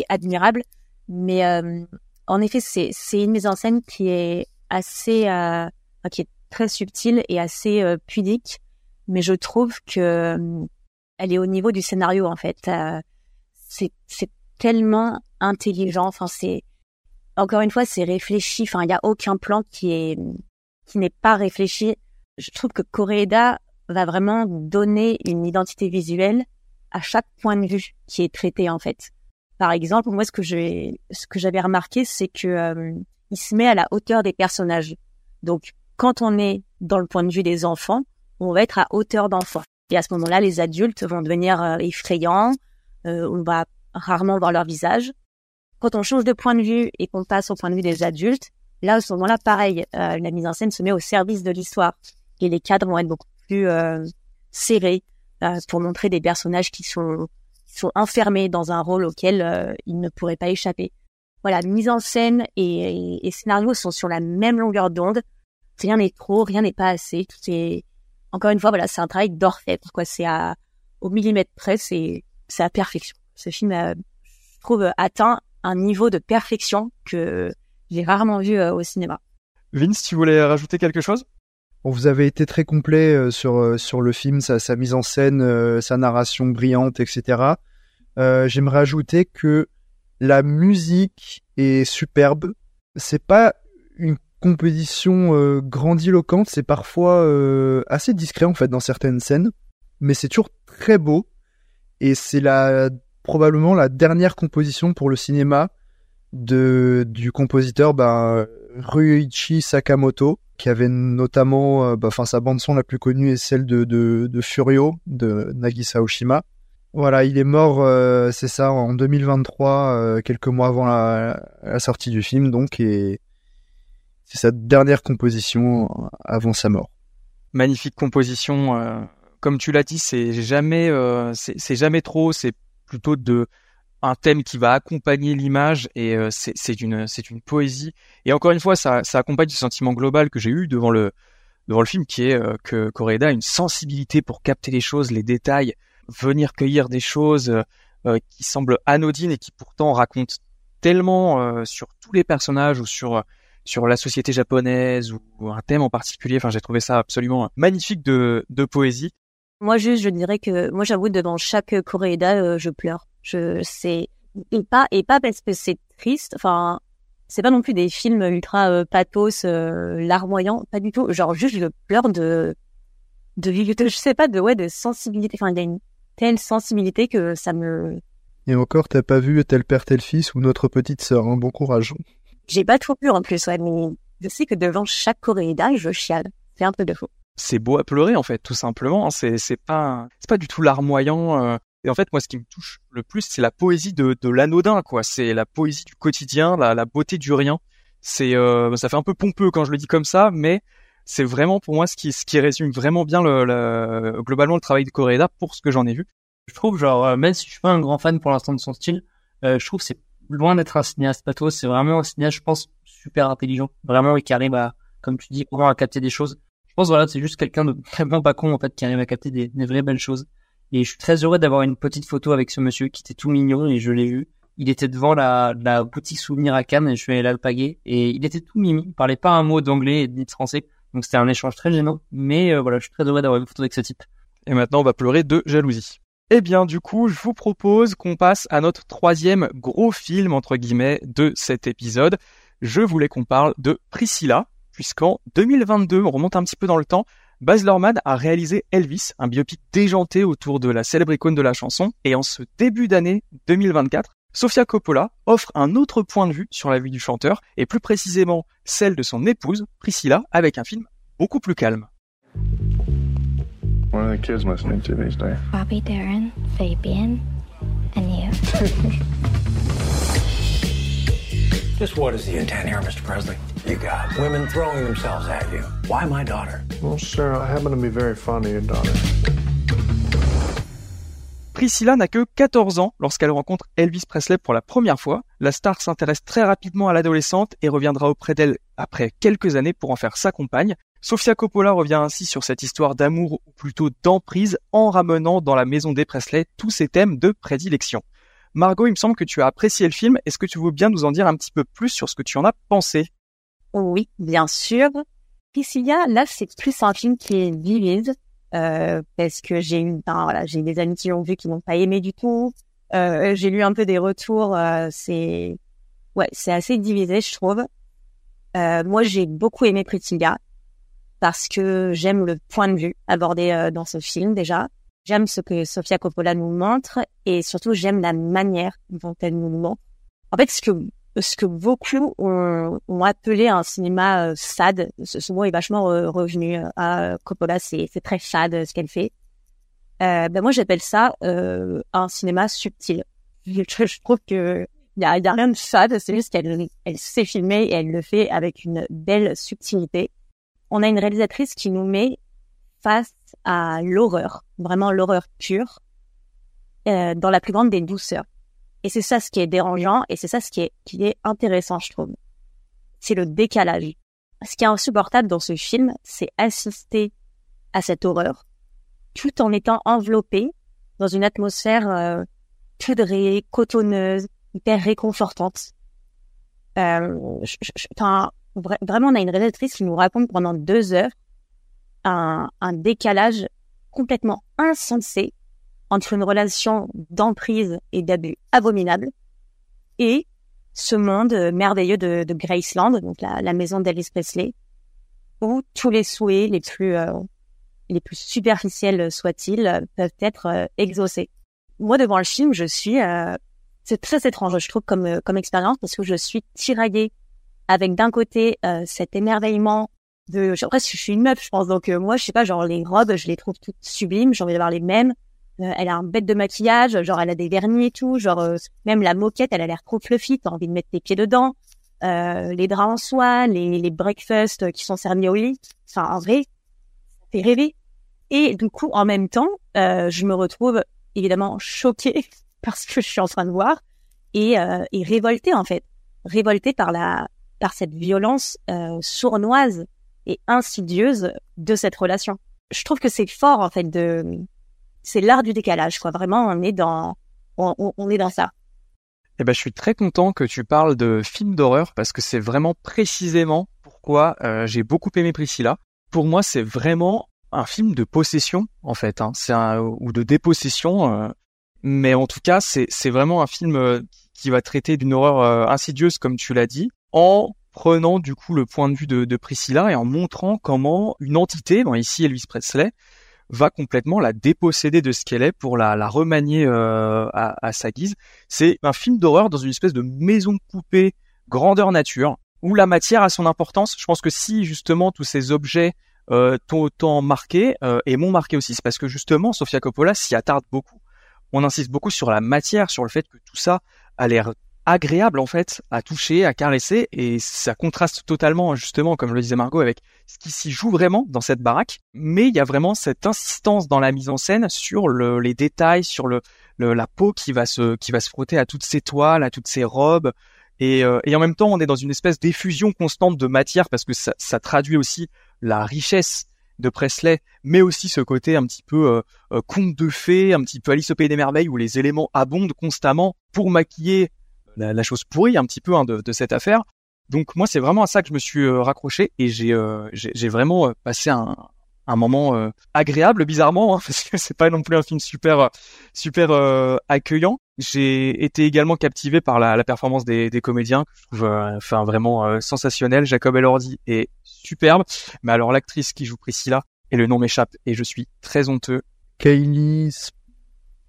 est, admirable, mais euh, en effet c'est c'est une mise en scène qui est assez qui est très subtile et assez pudique. mais je trouve que euh, elle est au niveau du scénario en fait. Euh, c'est tellement intelligent. Enfin, c'est encore une fois, c'est réfléchi. Enfin, il y a aucun plan qui est qui n'est pas réfléchi. Je trouve que Koreeda va vraiment donner une identité visuelle à chaque point de vue qui est traité en fait. Par exemple, moi ce que j'ai ce que j'avais remarqué, c'est que euh, il se met à la hauteur des personnages. Donc quand on est dans le point de vue des enfants, on va être à hauteur d'enfant. Et à ce moment-là, les adultes vont devenir euh, effrayants, euh, on va rarement voir leur visage. Quand on change de point de vue et qu'on passe au point de vue des adultes, là, à ce moment-là, pareil, euh, la mise en scène se met au service de l'histoire. Et les cadres vont être beaucoup plus serrés pour montrer des personnages qui sont, sont enfermés dans un rôle auquel ils ne pourraient pas échapper. Voilà, mise en scène et, et, et scénario sont sur la même longueur d'onde. Rien n'est trop, rien n'est pas assez. Tout est, encore une fois, voilà, c'est un travail d'orfèvre, quoi. C'est à, au millimètre près, c'est, c'est à perfection. Ce film, a, je trouve, atteint un niveau de perfection que j'ai rarement vu euh, au cinéma. Vince, tu voulais rajouter quelque chose? Bon, vous avez été très complet euh, sur euh, sur le film, sa, sa mise en scène, sa narration brillante, etc. Euh, J'aimerais ajouter que la musique est superbe. C'est pas une composition euh, grandiloquente, c'est parfois euh, assez discret en fait dans certaines scènes, mais c'est toujours très beau et c'est la probablement la dernière composition pour le cinéma de du compositeur ben, Ryuichi Sakamoto qui avait notamment euh, enfin sa bande son la plus connue est celle de de, de Furio de Nagisa Oshima. Voilà, il est mort euh, c'est ça en 2023 euh, quelques mois avant la, la sortie du film donc et c'est sa dernière composition avant sa mort. Magnifique composition. euh, comme tu l'as dit, c'est jamais, euh, c'est jamais trop. C'est plutôt de un thème qui va accompagner l'image et euh, c'est une, c'est une poésie. Et encore une fois, ça, ça accompagne ce sentiment global que j'ai eu devant le, devant le film, qui est euh, que Koreeda a une sensibilité pour capter les choses, les détails, venir cueillir des choses euh, euh, qui semblent anodines et qui pourtant racontent tellement euh, sur tous les personnages ou sur sur la société japonaise ou un thème en particulier. Enfin, j'ai trouvé ça absolument magnifique de, de poésie. Moi, juste, je dirais que moi, j'avoue, devant chaque Koreeda, euh, je pleure. Je sais et pas et pas parce que c'est triste. Enfin, c'est pas non plus des films ultra euh, pathos, euh, larmoyants, pas du tout. Genre juste, je pleure de de de je sais pas de ouais de sensibilité. Enfin, il y a une telle sensibilité que ça me. Et encore, t'as pas vu tel père tel fils ou notre petite sœur, hein, bon courage. J'ai pas trop vu en plus, ouais, mais je sais que devant chaque Koreeda, je chiale. C'est un peu de faux. C'est beau à pleurer en fait, tout simplement. C'est c'est pas c'est pas du tout larmoyant. euh. Et en fait, moi, ce qui me touche le plus, c'est la poésie de, de l'anodin, quoi. C'est la poésie du quotidien, la, la beauté du rien. C'est, euh, ça fait un peu pompeux quand je le dis comme ça, mais c'est vraiment pour moi ce qui, ce qui résume vraiment bien le, le- globalement le travail de Koreeda pour ce que j'en ai vu. Je trouve, genre, euh, même si je suis pas un grand fan pour l'instant de son style, euh, je trouve que c'est loin d'être un cinéaste pathos. C'est vraiment un cinéaste, je pense, super intelligent. Vraiment, et qui arrive à, comme tu dis, vraiment à capter des choses. Je pense, voilà, c'est juste quelqu'un de vraiment pas con, en fait, qui arrive à capter des, des vraies belles choses. Et je suis très heureux d'avoir une petite photo avec ce monsieur qui était tout mignon et je l'ai vu. Il était devant la, la boutique souvenir à Cannes et je suis allé là le paguer. Et il était tout mimi. Il parlait pas un mot d'anglais ni de français. Donc c'était un échange très gênant. Mais euh, voilà, je suis très heureux d'avoir une photo avec ce type. Et maintenant, on va pleurer de jalousie. Eh bien, du coup, je vous propose qu'on passe à notre troisième gros film, entre guillemets, de cet épisode. Je voulais qu'on parle de Priscilla, puisqu'en 2022, on remonte un petit peu dans le temps, Baz Luhrmann a réalisé Elvis, un biopic déjanté autour de la célèbre icône de la chanson, et en ce début d'année 2024, Sofia Coppola offre un autre point de vue sur la vie du chanteur, et plus précisément celle de son épouse, Priscilla, avec un film beaucoup plus calme. What are the kids listening to these days? Bobby Darin, Fabian, and you. Just what is the intent here, Mr. Presley? You got women throwing themselves at you. Why my daughter? Well, sir, I happen to be very fond of your daughter. Priscilla n'a que 14 ans lorsqu'elle rencontre Elvis Presley pour la première fois. La star s'intéresse très rapidement à l'adolescente et reviendra auprès d'elle après quelques années pour en faire sa compagne. Sofia Coppola revient ainsi sur cette histoire d'amour ou plutôt d'emprise en ramenant dans la maison des Presley tous ces thèmes de prédilection. Margot, il me semble que tu as apprécié le film. Est-ce que tu veux bien nous en dire un petit peu plus sur ce que tu en as pensé? Oui, bien sûr. Priscilla, là, c'est plus un film qui est vivide. Euh, parce que j'ai eu, ben, voilà, j'ai des amis qui l'ont vu qui n'ont pas aimé du tout. Euh, j'ai lu un peu des retours. euh, c'est, ouais, c'est assez divisé, je trouve. Euh, moi, j'ai beaucoup aimé Priscilla parce que j'aime le point de vue abordé euh, dans ce film déjà. J'aime ce que Sofia Coppola nous montre et surtout j'aime la manière dont elle nous montre. En fait, ce que ce que beaucoup ont, ont appelé un cinéma euh, fade, ce, mot est vachement euh, revenu euh, à Coppola, c'est très fade ce qu'elle fait. Euh, ben moi j'appelle ça euh, un cinéma subtil. Je, trouve que il y a, rien de fade, c'est juste qu'elle elle sait filmer et elle le fait avec une belle subtilité. On a une réalisatrice qui nous met face à l'horreur, vraiment l'horreur pure, euh, dans la plus grande des douceurs. Et c'est ça ce qui est dérangeant et c'est ça ce qui est, qui est intéressant, je trouve. C'est le décalage. Ce qui est insupportable dans ce film, c'est assister à cette horreur tout en étant enveloppé dans une atmosphère euh, poudrée, cotonneuse, hyper réconfortante. Euh, je- je- vraiment, on a une réalisatrice qui nous raconte pendant deux heures un, un décalage complètement insensé entre une relation d'emprise et d'abus abominable et ce monde merveilleux de, de Graceland, donc la, la maison d'Elvis Presley, où tous les souhaits les plus euh, les plus superficiels soient-ils euh, peuvent être euh, exaucés. Moi, devant le film, je suis euh, c'est très étrange, je trouve, comme euh, comme expérience parce que je suis tiraillée avec d'un côté cet émerveillement de après je suis une meuf je pense donc moi je sais pas genre les robes je les trouve toutes sublimes j'ai envie d'avoir les mêmes Euh, elle a un bête de maquillage genre elle a des vernis et tout genre euh, même la moquette elle a l'air trop fluffy t'as envie de mettre tes pieds dedans. Euh, les draps en soie les les breakfasts qui sont servis au lit. Enfin en vrai ça fait rêver. Et du coup en même temps euh, je me retrouve évidemment choquée parce que je suis en train de voir et euh, et révoltée en fait. Révoltée par la par cette violence euh, sournoise et insidieuse de cette relation. Je trouve que c'est fort en fait de c'est l'art du décalage quoi. Vraiment on est dans on, on- est dans ça. Eh ben, je suis très content que tu parles de films d'horreur parce que c'est vraiment précisément pourquoi euh, j'ai beaucoup aimé Priscilla. Pour moi, c'est vraiment un film de possession en fait, hein. c'est un ou de dépossession. euh, mais en tout cas, c'est c'est vraiment un film euh, qui va traiter d'une horreur euh, insidieuse, comme tu l'as dit, en prenant du coup le point de vue de, de Priscilla et en montrant comment une entité, bon ici Elvis Presley, va complètement la déposséder de ce qu'elle est pour la, remanier euh, à, sa guise. C'est un film d'horreur dans une espèce de maison de poupée grandeur nature où la matière a son importance. Je pense que si justement tous ces objets euh, t'ont autant marqué euh, et m'ont marqué aussi, c'est parce que justement Sofia Coppola s'y attarde beaucoup. On insiste beaucoup sur la matière, sur le fait que tout ça a l'air agréable en fait à toucher, à caresser et ça contraste totalement justement comme le disait Margot avec ce qui s'y joue vraiment dans cette baraque. Mais il y a vraiment cette insistance dans la mise en scène sur le, les détails sur le, le- la peau qui va se qui va se frotter à toutes ces toiles à toutes ces robes. Et, euh, et en même temps on est dans une espèce d'effusion constante de matière parce que ça, ça traduit aussi la richesse de Presley, mais aussi ce côté un petit peu euh, euh, conte de fées, un petit peu Alice au pays des merveilles où les éléments abondent constamment pour maquiller la, la chose pourrie un petit peu hein, de, de cette affaire. Donc moi c'est vraiment à ça que je me suis euh, raccroché et j'ai euh, j'ai vraiment euh, passé un, un moment agréable bizarrement hein, parce que c'est pas non plus un film super super accueillant. J'ai été également captivé par la, la performance des, des comédiens que je trouve euh, enfin vraiment euh, sensationnel. Jacob Elordi est superbe, mais alors l'actrice qui joue Priscilla et le nom m'échappe et je suis très honteux. Kaylee Sp-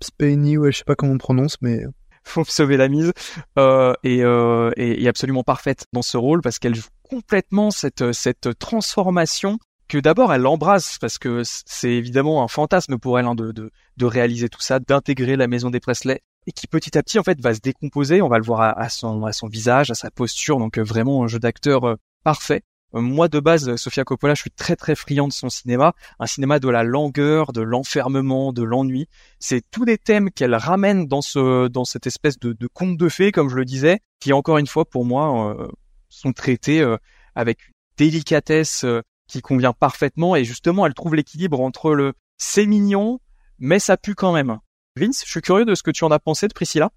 Spaney, ouais, je sais pas comment on prononce, mais faut me sauver la mise euh, et, euh, et, et absolument parfaite dans ce rôle parce qu'elle joue complètement cette cette transformation que d'abord elle embrasse parce que c'est évidemment un fantasme pour elle hein, de, de de réaliser tout ça, d'intégrer la maison des Presley et qui petit à petit en fait va se décomposer. On va le voir à, à son à son visage, à sa posture, donc euh, vraiment un jeu d'acteur euh, parfait. Euh, Moi de base, Sofia Coppola, je suis très très friand de son cinéma, un cinéma de la langueur, de l'enfermement, de l'ennui. C'est tous des thèmes qu'elle ramène dans ce dans cette espèce de, de conte de fées, comme je le disais, qui encore une fois pour moi euh, sont traités euh, avec une délicatesse euh, qui convient parfaitement et justement elle trouve l'équilibre entre le c'est mignon mais ça pue quand même. Vince, je suis curieux de ce que tu en as pensé de Priscilla.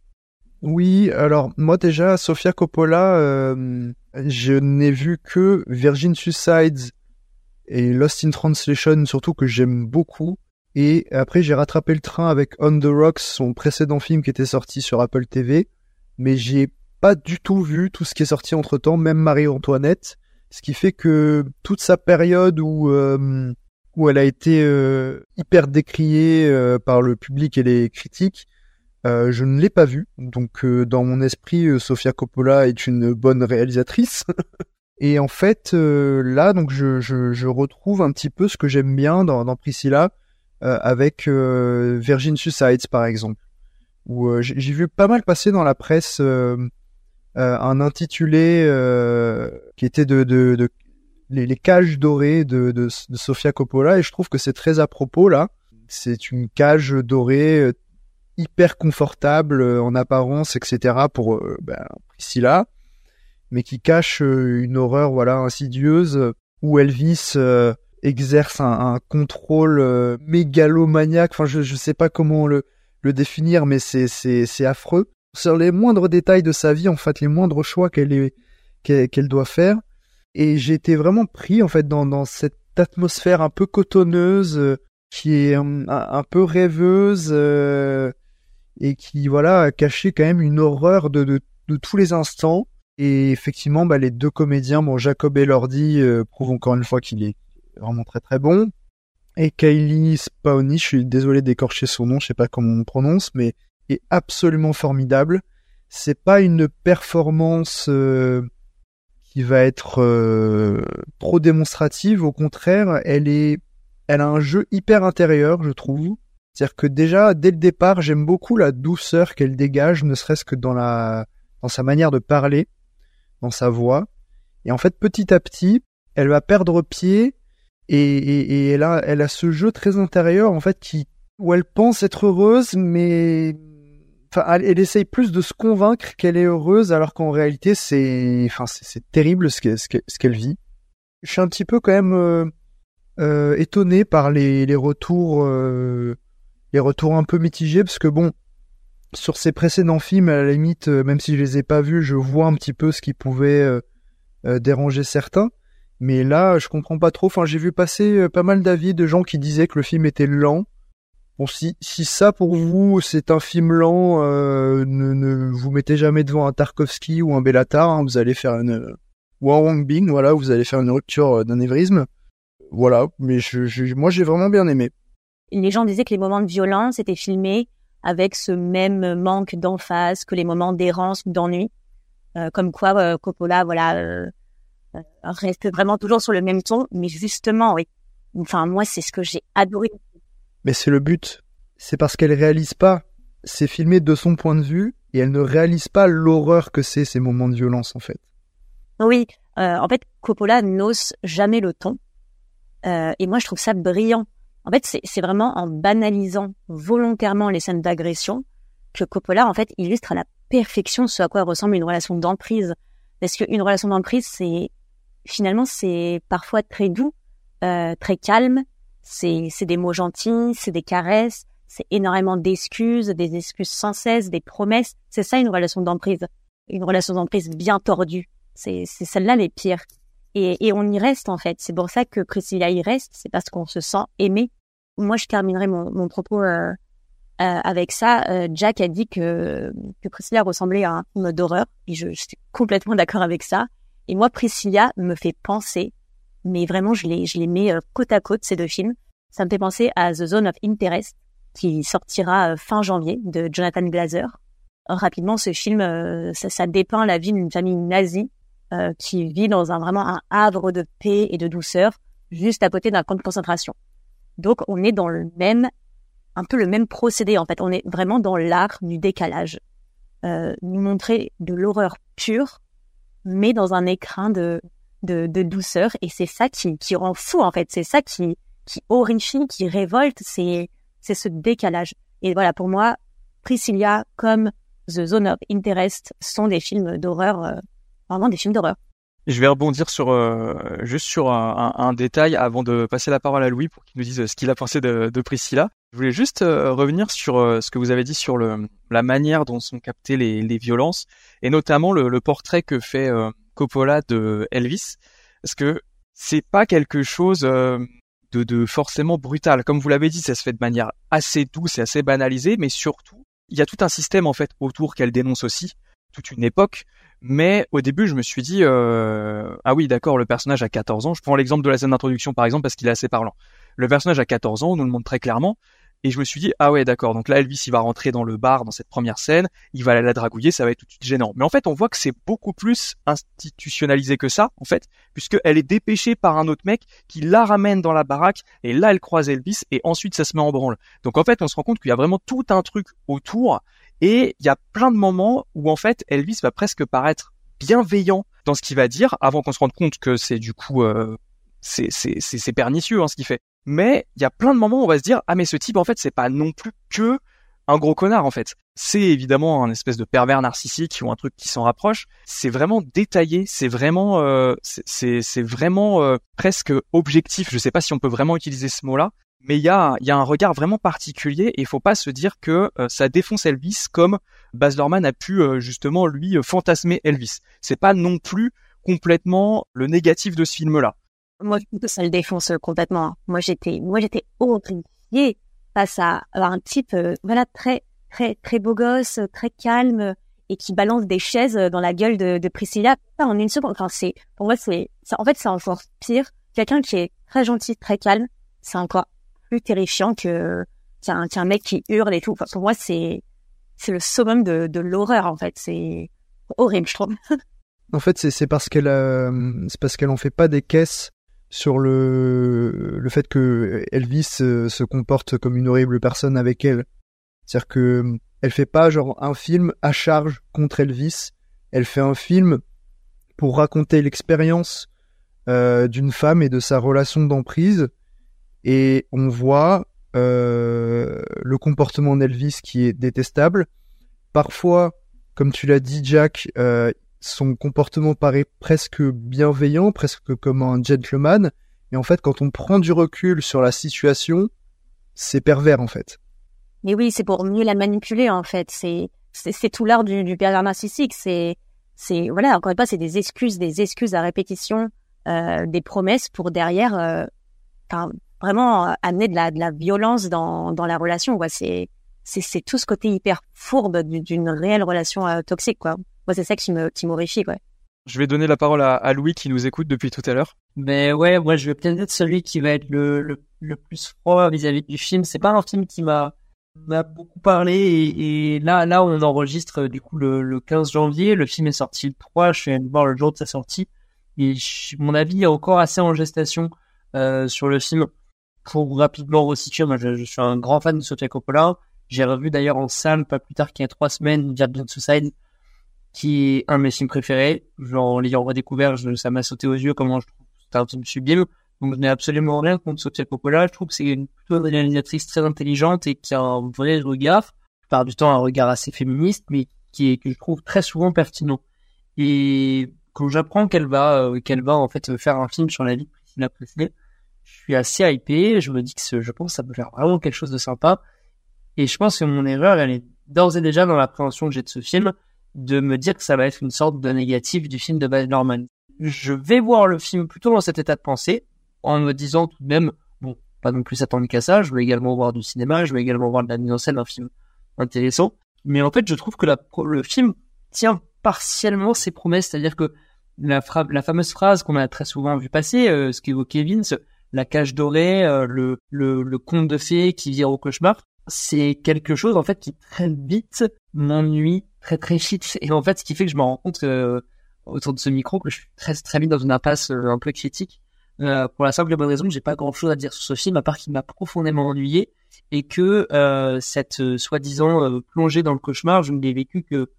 Oui, alors moi déjà, Sofia Coppola, euh, je n'ai vu que Virgin Suicides et Lost in Translation surtout que j'aime beaucoup. Et après j'ai rattrapé le train avec On the Rocks, son précédent film qui était sorti sur Apple TV, mais j'ai pas du tout vu tout ce qui est sorti entre temps, même Marie-Antoinette, ce qui fait que toute sa période où euh, où elle a été euh, hyper décriée par le public et les critiques, je ne l'ai pas vue. Donc dans mon esprit, Sofia Coppola est une bonne réalisatrice. et en fait, là, donc je, retrouve un petit peu ce que j'aime bien dans, Priscilla avec Virgin Suicides par exemple, où j'ai vu pas mal passer dans la presse un intitulé qui était de, les, cages dorées de, de, de, Sofia Coppola et je trouve que c'est très à propos là. C'est une cage dorée euh, hyper confortable euh, en apparence, etc. pour euh, ben, Priscilla, mais qui cache une horreur voilà insidieuse où Elvis exerce un, un contrôle mégalomaniaque. Enfin, je je sais pas comment le le définir, mais c'est c'est c'est affreux. Sur les moindres détails de sa vie, en fait, les moindres choix qu'elle est qu'elle doit faire, et j'ai été vraiment pris en fait dans, dans cette atmosphère un peu cotonneuse euh, qui est un, peu rêveuse euh, et qui voilà caché quand même une horreur de, de, de tous les instants et effectivement bah, les deux comédiens bon Jacob Elordi euh, prouvent encore une fois qu'il est vraiment très très bon et Kylie Spawney je suis désolé d'écorcher son nom je sais pas comment on prononce mais est absolument formidable c'est pas une performance euh, qui va être euh, trop démonstrative. Au contraire, elle est, elle a un jeu hyper intérieur, je trouve. C'est-à-dire que déjà, dès le départ, j'aime beaucoup la douceur qu'elle dégage, ne serait-ce que dans la, dans sa manière de parler, dans sa voix. Et en fait, petit à petit, elle va perdre pied et, et, et elle a, elle a ce jeu très intérieur, en fait, qui, où elle pense être heureuse, mais enfin, elle, essaye plus de se convaincre qu'elle est heureuse, alors qu'en réalité, c'est, enfin, c'est terrible ce qu'elle vit. Je suis un petit peu quand même euh, euh, étonné par les, les retours, euh, les retours un peu mitigés, parce que bon, sur ses précédents films, à la limite, même si je les ai pas vus, je vois un petit peu ce qui pouvait déranger certains. Mais là, je comprends pas trop. Enfin, j'ai vu passer pas mal d'avis de gens qui disaient que le film était lent, Bon, si, si ça pour vous c'est un film lent, euh, ne, ne vous mettez jamais devant un Tarkovsky ou un Bellatar, hein, vous allez faire une ou un Wang Bing, voilà, vous allez faire une rupture euh, d'anévrisme, voilà. Mais je, moi j'ai vraiment bien aimé. Les gens disaient que les moments de violence étaient filmés avec ce même manque d'emphase que les moments d'errance ou d'ennui, euh, comme quoi euh, Coppola, voilà, euh, reste vraiment toujours sur le même ton. Mais justement, oui. Enfin, moi, c'est ce que j'ai adoré mais c'est le but. C'est parce qu'elle réalise pas. C'est filmé de son point de vue et elle ne réalise pas l'horreur que c'est ces moments de violence en fait. Oui, euh, en fait, Coppola n'ose jamais le ton. Euh, et moi, je trouve ça brillant. En fait, c'est vraiment en banalisant volontairement les scènes d'agression que Coppola, en fait, illustre à la perfection ce à quoi ressemble une relation d'emprise. Parce qu'une relation d'emprise, c'est finalement, c'est parfois très doux, euh, très calme, c'est, des mots gentils, c'est des caresses, c'est énormément d'excuses, des excuses sans cesse, des promesses. C'est ça une relation d'emprise. Une relation d'emprise bien tordue. C'est, c'est celle-là les pires. Et, et on y reste en fait. C'est pour ça que Priscilla y reste. C'est parce qu'on se sent aimé. Moi, je terminerai mon, mon propos euh, euh, avec ça. Euh, Jack a dit que, que Priscilla ressemblait à un film d'horreur. Et je, je suis complètement d'accord avec ça. Et moi, Priscilla me fait penser mais vraiment je les je les mets euh, côte à côte ces deux films. Ça me fait penser à The Zone of Interest qui sortira euh, fin janvier de Jonathan Glazer. Rapidement, ce film, euh, ça, ça dépeint la vie d'une famille nazie qui vit dans un vraiment un havre de paix et de douceur, juste à côté d'un camp de concentration. Donc, on est dans le même, un peu le même procédé en fait. On est vraiment dans l'art du décalage, euh, nous montrer de l'horreur pure, mais dans un écrin de de, de douceur. Et c'est ça qui, qui rend fou en fait. C'est ça qui qui horrifie qui révolte. C'est c'est ce décalage. Et voilà pour moi Priscilla comme The Zone of Interest sont des films d'horreur euh, vraiment des films d'horreur je vais rebondir sur euh, juste sur un, un, un, détail avant de passer la parole à Louis pour qu'il nous dise ce qu'il a pensé de, de Priscilla. Je voulais juste euh, revenir sur ce que vous avez dit sur le, la manière dont sont captées les, les violences et notamment le, le portrait que fait Coppola de Elvis, parce que c'est pas quelque chose euh, de, de forcément brutal. Comme vous l'avez dit, ça se fait de manière assez douce et assez banalisée, mais surtout, il y a tout un système en fait autour qu'elle dénonce aussi, toute une époque. Mais au début, je me suis dit, euh, ah oui, d'accord, le personnage a 14 ans. Je prends l'exemple de la scène d'introduction par exemple parce qu'il est assez parlant. Le personnage a 14 ans, on nous le montre très clairement. Et je me suis dit, ah ouais, d'accord. Donc là, Elvis, il va rentrer dans le bar dans cette première scène, il va aller la dragouiller, ça va être tout de suite gênant. Mais en fait, on voit que c'est beaucoup plus institutionnalisé que ça, en fait, puisque elle est dépêchée par un autre mec qui la ramène dans la baraque, et là, elle croise Elvis, et ensuite, ça se met en branle. Donc en fait, on se rend compte qu'il y a vraiment tout un truc autour, et il y a plein de moments où en fait, Elvis va presque paraître bienveillant dans ce qu'il va dire, avant qu'on se rende compte que c'est du coup, euh, c'est pernicieux hein, ce qu'il fait mais il y a plein de moments où on va se dire ah mais ce type en fait c'est pas non plus que un gros connard en fait. C'est évidemment un espèce de pervers narcissique ou un truc qui s'en rapproche. C'est vraiment détaillé, c'est vraiment, euh, c'est vraiment euh, presque objectif. Je sais pas si on peut vraiment utiliser ce mot-là, mais il y a y a un regard vraiment particulier et il faut pas se dire que euh, ça défonce Elvis comme Baz Luhrmann a pu justement lui fantasmer Elvis. C'est pas non plus complètement le négatif de ce film-là. Moi, ça le défonce complètement. Moi, j'étais, moi, j'étais horrifiée face à, un type, euh, voilà, très, très, très beau gosse, très calme et qui balance des chaises dans la gueule de, de Priscilla en une seconde. Enfin, c'est, pour moi, c'est, en fait, c'est encore pire. Quelqu'un qui est très gentil, très calme, c'est encore plus terrifiant que qu'un qu'un mec qui hurle et tout. Enfin, pour moi, c'est, c'est le summum de, de l'horreur, en fait. C'est horrible, je trouve. En fait, c'est parce qu'elle c'est parce qu'elle en fait pas des caisses sur le, le fait que Elvis euh, se comporte comme une horrible personne avec elle. C'est-à-dire que euh, elle fait pas genre un film à charge contre Elvis, elle fait un film pour raconter l'expérience euh, d'une femme et de sa relation d'emprise et on voit euh, le comportement d'Elvis qui est détestable. Parfois, comme tu l'as dit Jack, son comportement paraît presque bienveillant, presque comme un gentleman, mais en fait, quand on prend du recul sur la situation, c'est pervers en fait. Mais oui, c'est pour mieux la manipuler en fait. C'est c'est tout l'art du, du pervers narcissique. C'est c'est voilà encore une fois, c'est des excuses, des excuses à répétition, euh, des promesses pour derrière, euh, vraiment euh, amener de la de la violence dans dans la relation. C'est c'est c'est tout ce côté hyper fourbe d'une réelle relation euh, toxique quoi. Moi, c'est ça qui me qui m'horrifie, quoi. Je vais donner la parole à, Louis qui nous écoute depuis tout à l'heure. Mais ouais, moi je vais peut-être être celui qui va être le, le, le plus froid vis-à-vis du film. C'est pas un film qui m'a m'a beaucoup parlé et, là là on enregistre du coup le, le 15 janvier. Le film est sorti le 3. Je suis allé voir le jour de sa sortie et mon avis est encore assez en gestation euh, sur le film. Pour rapidement resituer, moi je, suis un grand fan de Sofia Coppola. J'ai revu d'ailleurs en salle pas plus tard qu'il y a trois semaines Diablo Suicide qui est un de mes films préférés. Genre, en l'ayant redécouvert, ça m'a sauté aux yeux comment je trouve c'est un film sublime. Donc, je n'ai absolument rien contre Sofia Coppola. Je trouve que c'est une, plutôt réalisatrice très intelligente et qui a un vrai regard, par du temps un regard assez féministe, mais qui est, que je trouve très souvent pertinent. Et quand j'apprends qu'elle va, euh, qu'elle va, en fait, faire un film sur la vie de Priscilla Presley, je suis assez hypé. Je me dis que je pense que ça peut faire vraiment quelque chose de sympa. Et je pense que mon erreur, elle est d'ores et déjà dans l'appréhension que j'ai de ce film de me dire que ça va être une sorte de négatif du film de Baz Luhrmann. Je vais voir le film plutôt dans cet état de pensée, en me disant tout de même, bon, pas non plus s'attendre qu'à ça, je vais également voir du cinéma, je vais également voir de la mise en scène d'un film intéressant. Mais en fait, je trouve que le film tient partiellement ses promesses, c'est-à-dire que la, la fameuse phrase qu'on a très souvent vu passer, euh, ce qu'évoquait Vince, la cage dorée, euh, le, le, le conte de fées qui vire au cauchemar, c'est quelque chose en fait qui très vite m'ennuie très très vite et en fait ce qui fait que je me rends compte euh, autour de ce micro que je suis très très vite dans une impasse euh, un peu critique. Euh, pour la simple et bonne raison que j'ai pas grand chose à dire sur ce film à part qu'il m'a profondément ennuyé et que cette soi-disant plongée dans le cauchemar je ne l'ai vécu que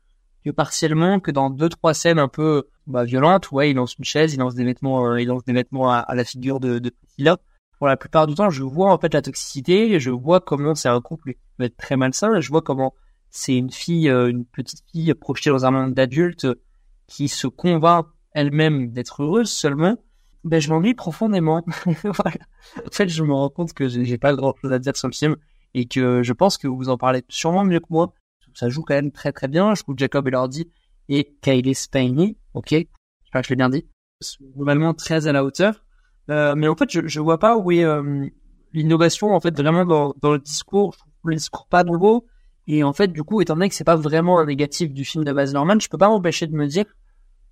que partiellement que dans deux trois scènes un peu bah, violentes. Ouais il lance une chaise il lance des vêtements il lance des vêtements à, la figure de, de Priscilla. Pour la plupart du temps, je vois en fait la toxicité, je vois comment c'est un couple qui peut être très malsain, je vois comment c'est une fille, euh, une petite fille projetée dans un monde d'adulte qui se convainc elle-même d'être heureuse seulement. Ben, je m'ennuie profondément. voilà. En fait, je me rends compte que j'ai pas grand chose à dire sur le film et que je pense que vous en parlez sûrement mieux que moi. Ça joue quand même très très bien. Je trouve Jacob Elordi et Kylie Spaney, ok, je crois que je l'ai bien dit, globalement très à la hauteur. Euh, mais en fait, je, je vois pas où est euh, l'innovation en fait vraiment dans, dans le discours. Je trouve le discours pas nouveau. Et en fait, du coup, étant donné que c'est pas vraiment un négatif du film de Baz Luhrmann, je peux pas m'empêcher de me dire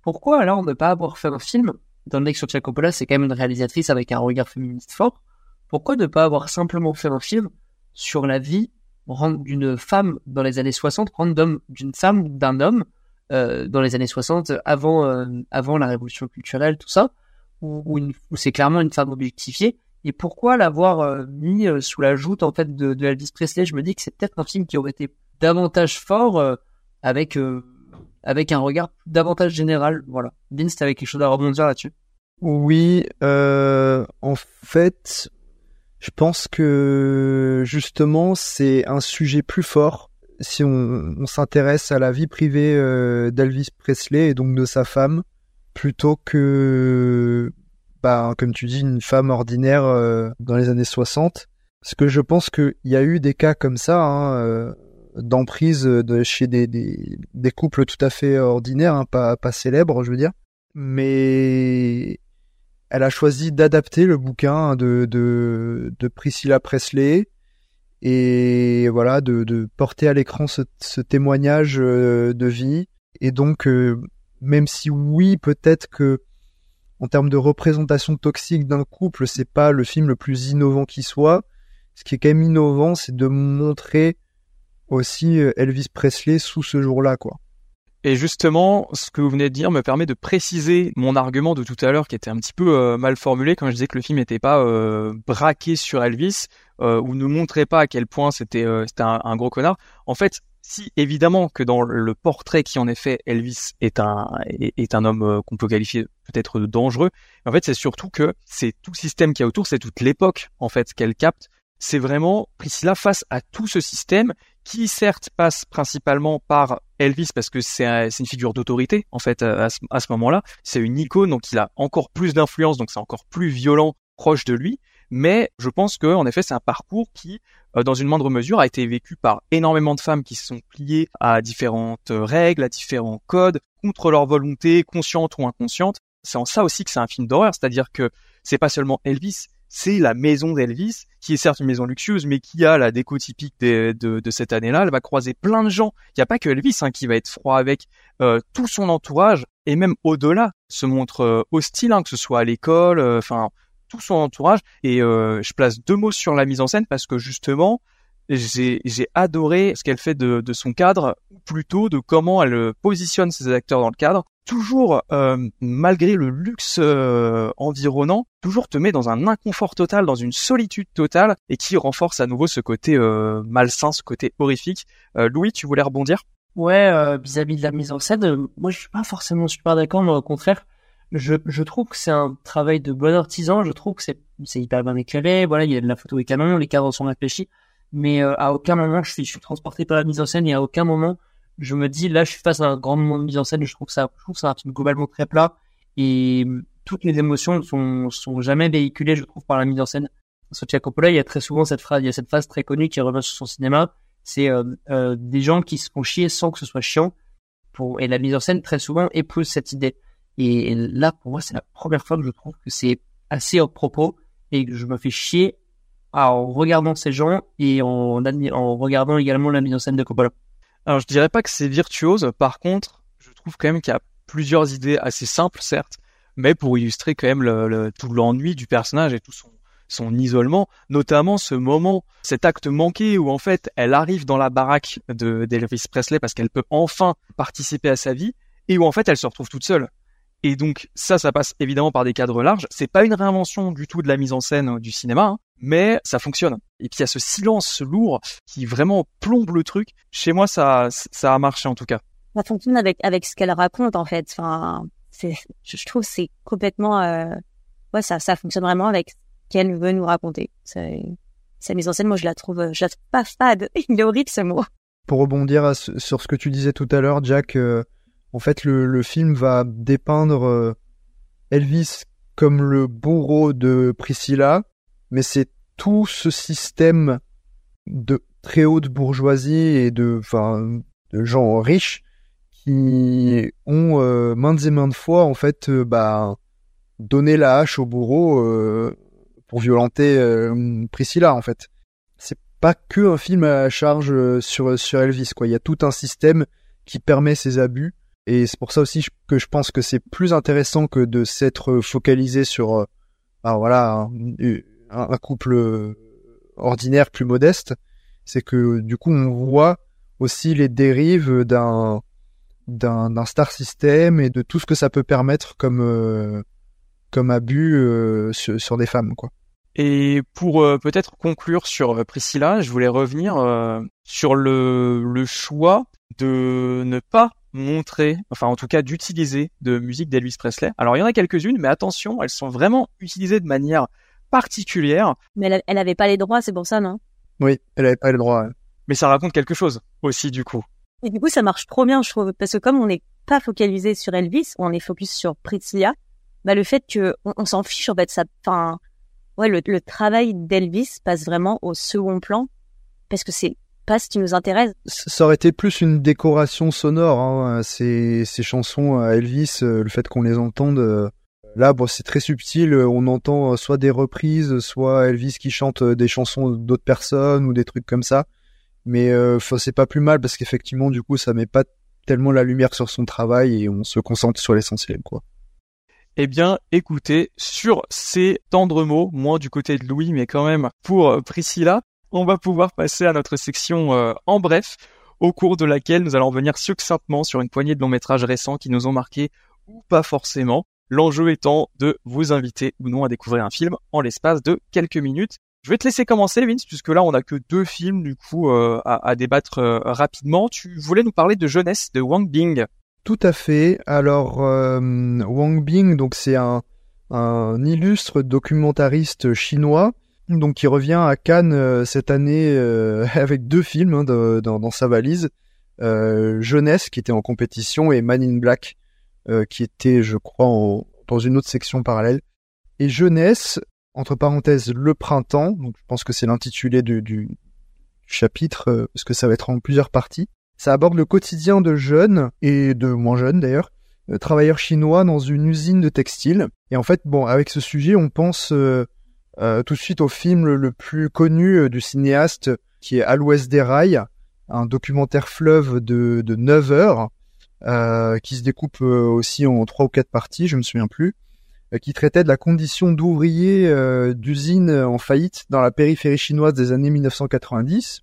pourquoi alors ne pas avoir fait un film, étant donné que Sofia Coppola c'est quand même une réalisatrice avec un regard féministe fort, pourquoi ne pas avoir simplement fait un film sur la vie d'une femme dans les années 60, random d'une femme, d'un homme euh, dans les années 60, avant euh, avant la révolution culturelle, tout ça, où, où c'est clairement une femme objectifiée. Et pourquoi l'avoir euh, mis euh, sous la joute en fait de, de Elvis Presley? Je me dis que c'est peut-être un film qui aurait été davantage fort euh, avec avec un regard davantage général. Voilà. Vince, t'avais quelque chose à rebondir là-dessus? Oui, euh, en fait, je pense que justement c'est un sujet plus fort si on, on s'intéresse à la vie privée euh, d'Elvis Presley et donc de sa femme plutôt que, bah, comme tu dis, une femme ordinaire euh, dans les années 60. Parce que je pense qu'il y a eu des cas comme ça, hein, euh, d'emprise de, chez des, des, des couples tout à fait ordinaires, hein, pas, pas célèbres, je veux dire. Mais elle a choisi d'adapter le bouquin de, de, de Priscilla Presley et voilà de, de porter à l'écran ce, ce témoignage euh, de vie et donc euh, même si oui peut-être que en termes de représentation toxique d'un couple c'est pas le film le plus innovant qui soit ce qui est quand même innovant c'est de montrer aussi euh, Elvis Presley sous ce jour-là quoi Et justement, ce que vous venez de dire me permet de préciser mon argument de tout à l'heure qui était un petit peu euh, mal formulé quand je disais que le film n'était pas euh, braqué sur Elvis ou ne montrait pas à quel point c'était c'était un, un gros connard. En fait, si évidemment que dans le portrait qui en est fait, Elvis est un homme euh, qu'on peut qualifier peut-être de dangereux. En fait, c'est surtout que c'est tout le système qui est autour, c'est toute l'époque en fait qu'elle capte. C'est vraiment Priscilla face à tout ce système qui certes passe principalement par Elvis parce que c'est un- c'est une figure d'autorité en fait ce, à ce moment-là. C'est une icône donc il a encore plus d'influence donc c'est encore plus violent proche de lui. Mais je pense que en effet c'est un parcours qui euh, dans une moindre mesure a été vécu par énormément de femmes qui se sont pliées à différentes euh, règles, à différents codes contre leur volonté consciente ou inconsciente. C'est en ça aussi que c'est un film d'horreur, c'est-à-dire que c'est pas seulement Elvis, c'est la maison d'Elvis, qui est certes une maison luxueuse, mais qui a la déco typique de, de cette année-là. Elle va croiser plein de gens. Il n'y a pas que Elvis hein, qui va être froid avec euh, tout son entourage, et même au-delà, se montre euh, hostile, hein, que ce soit à l'école, enfin tout son entourage. Et euh, je place deux mots sur la mise en scène parce que justement, j'ai adoré ce qu'elle fait de, de son cadre, ou plutôt de comment elle euh, positionne ses acteurs dans le cadre. Toujours, euh, malgré le luxe euh, environnant, toujours te met dans un inconfort total, dans une solitude totale, et qui renforce à nouveau ce côté euh, malsain, ce côté horrifique. Euh, Louis, tu voulais rebondir? Ouais, vis-à-vis de la mise en scène, moi je suis pas forcément super d'accord, mais au contraire, je, je trouve que c'est un travail de bon artisan, je trouve que c'est c'est hyper bien éclairé, voilà, il y a de la photo et canon, les cadres sont réfléchis, mais euh, à aucun moment je suis, je suis transporté par la mise en scène et à aucun moment je me dis là je suis face à un grand moment de mise en scène, je trouve ça, je trouve c'est un film globalement très plat et euh, toutes les émotions sont sont jamais véhiculées, je trouve, par la mise en scène. Sofia Coppola, il y a très souvent cette phrase, il y a cette phrase très connue qui revient sur son cinéma, c'est euh, euh, des gens qui se font chier sans que ce soit chiant. Pour, et la mise en scène, très souvent, épouse cette idée. Et, là, pour moi, c'est la première fois que je trouve que c'est assez au propos et que je me fais chier en regardant ces gens et en, en regardant également la mise en scène de Coppola. Alors je dirais pas que c'est virtuose, par contre, je trouve quand même qu'il y a plusieurs idées assez simples, certes, mais pour illustrer quand même tout l'ennui du personnage et tout son, son isolement, notamment ce moment, cet acte manqué où en fait elle arrive dans la baraque de d'Elvis Presley parce qu'elle peut enfin participer à sa vie et où en fait elle se retrouve toute seule. Et donc ça, ça passe évidemment par des cadres larges. C'est pas une réinvention du tout de la mise en scène euh, du cinéma, hein, mais ça fonctionne. Et puis il y a ce silence lourd qui vraiment plombe le truc. Chez moi, ça, ça a marché en tout cas. Ça fonctionne avec avec ce qu'elle raconte en fait. Enfin, c'est, je trouve que c'est complètement, euh, ouais, ça ça fonctionne vraiment avec ce qu'elle veut nous raconter. C'est, sa mise en scène, moi je la trouve, je la trouve pas fade. Il est horrible ce mot. pour rebondir à ce- sur ce que tu disais tout à l'heure, Jack, euh, en fait, le, le film va dépeindre euh, Elvis comme le bourreau de Priscilla, mais c'est tout ce système de très haute bourgeoisie et de, enfin, de gens riches qui ont euh, maintes et maintes fois, en fait, euh, bah, donner la hache au bourreau euh, pour violenter euh, Priscilla en fait. C'est pas que un film à charge sur sur Elvis quoi. Il y a tout un système qui permet ces abus et c'est pour ça aussi que je pense que c'est plus intéressant que de s'être focalisé sur bah, voilà un, couple ordinaire plus modeste. C'est que du coup on voit aussi les dérives d'un d'un star system et de tout ce que ça peut permettre comme comme abus euh, sur, des femmes, quoi. Et pour euh, peut-être conclure sur euh, Priscilla, je voulais revenir sur le, le choix de ne pas montrer, enfin en tout cas d'utiliser de musique d'Elvis Presley. Alors il y en a quelques-unes, mais attention, elles sont vraiment utilisées de manière particulière. Mais elle, elle avait pas les droits, c'est pour ça, non? Oui, elle avait pas les droits. Mais ça raconte quelque chose aussi du coup. Et du coup, ça marche trop bien, je trouve, parce que comme on n'est pas focalisé sur Elvis, on est focus sur Priscilla, bah, le fait que on, s'en fiche en fait ça enfin ouais le, le travail d'Elvis passe vraiment au second plan parce que c'est pas ce qui nous intéresse. Ça aurait été plus une décoration sonore, hein, ces, ces chansons à Elvis, euh, le fait qu'on les entende. Euh, là, bon, c'est très subtil. On entend euh, soit des reprises, soit Elvis qui chante des chansons d'autres personnes ou des trucs comme ça. Mais euh, c'est pas plus mal parce qu'effectivement, du coup, ça met pas tellement la lumière sur son travail et on se concentre sur l'essentiel, quoi. Eh bien, écoutez, sur ces tendres mots, moins du côté de Louis, mais quand même pour euh, Priscilla, on va pouvoir passer à notre section euh, en bref, au cours de laquelle nous allons venir succinctement sur une poignée de longs métrages récents qui nous ont marqués ou pas forcément. L'enjeu étant de vous inviter ou non à découvrir un film en l'espace de quelques minutes. Je vais te laisser commencer, Vince, puisque là on n'a que deux films du coup euh, à, débattre rapidement. Tu voulais nous parler de jeunesse de Wang Bing. Tout à fait. Alors, euh, Wang Bing, donc c'est un, un, illustre documentariste chinois, donc qui revient à Cannes euh, cette année euh, avec deux films hein, dans, sa valise. Jeunesse, qui était en compétition, et Man in Black, qui était, je crois, dans une autre section parallèle. Et Jeunesse, entre parenthèses, le printemps, donc je pense que c'est l'intitulé du, chapitre, parce que ça va être en plusieurs parties. Ça aborde le quotidien de jeunes, et de moins jeunes d'ailleurs, euh, travailleurs chinois dans une usine de textile. Et en fait, bon, avec ce sujet, on pense euh, euh, tout de suite au film le plus connu du cinéaste, qui est À l'ouest des rails, un documentaire fleuve de, de 9 heures, qui se découpe aussi en trois ou quatre parties, je me souviens plus, qui traitait de la condition d'ouvrier d'usine en faillite dans la périphérie chinoise des années 1990.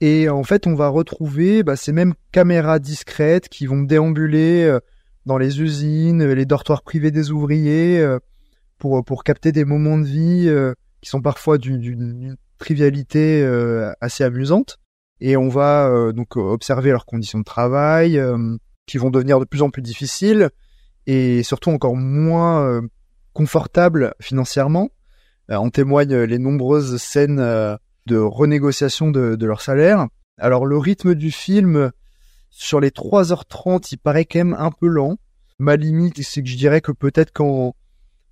Et en fait, on va retrouver bah, ces mêmes caméras discrètes qui vont déambuler euh, dans les usines, les dortoirs privés des ouvriers, euh, pour, pour capter des moments de vie euh, qui sont parfois d'une trivialité assez amusante. Et on va donc observer leurs conditions de travail, qui vont devenir de plus en plus difficiles, et surtout encore moins confortables financièrement. en témoignent les nombreuses scènes de renégociation de, leur salaire. Alors le rythme du film, sur les 3h30, il paraît quand même un peu lent. Ma limite, c'est que je dirais que peut-être qu'en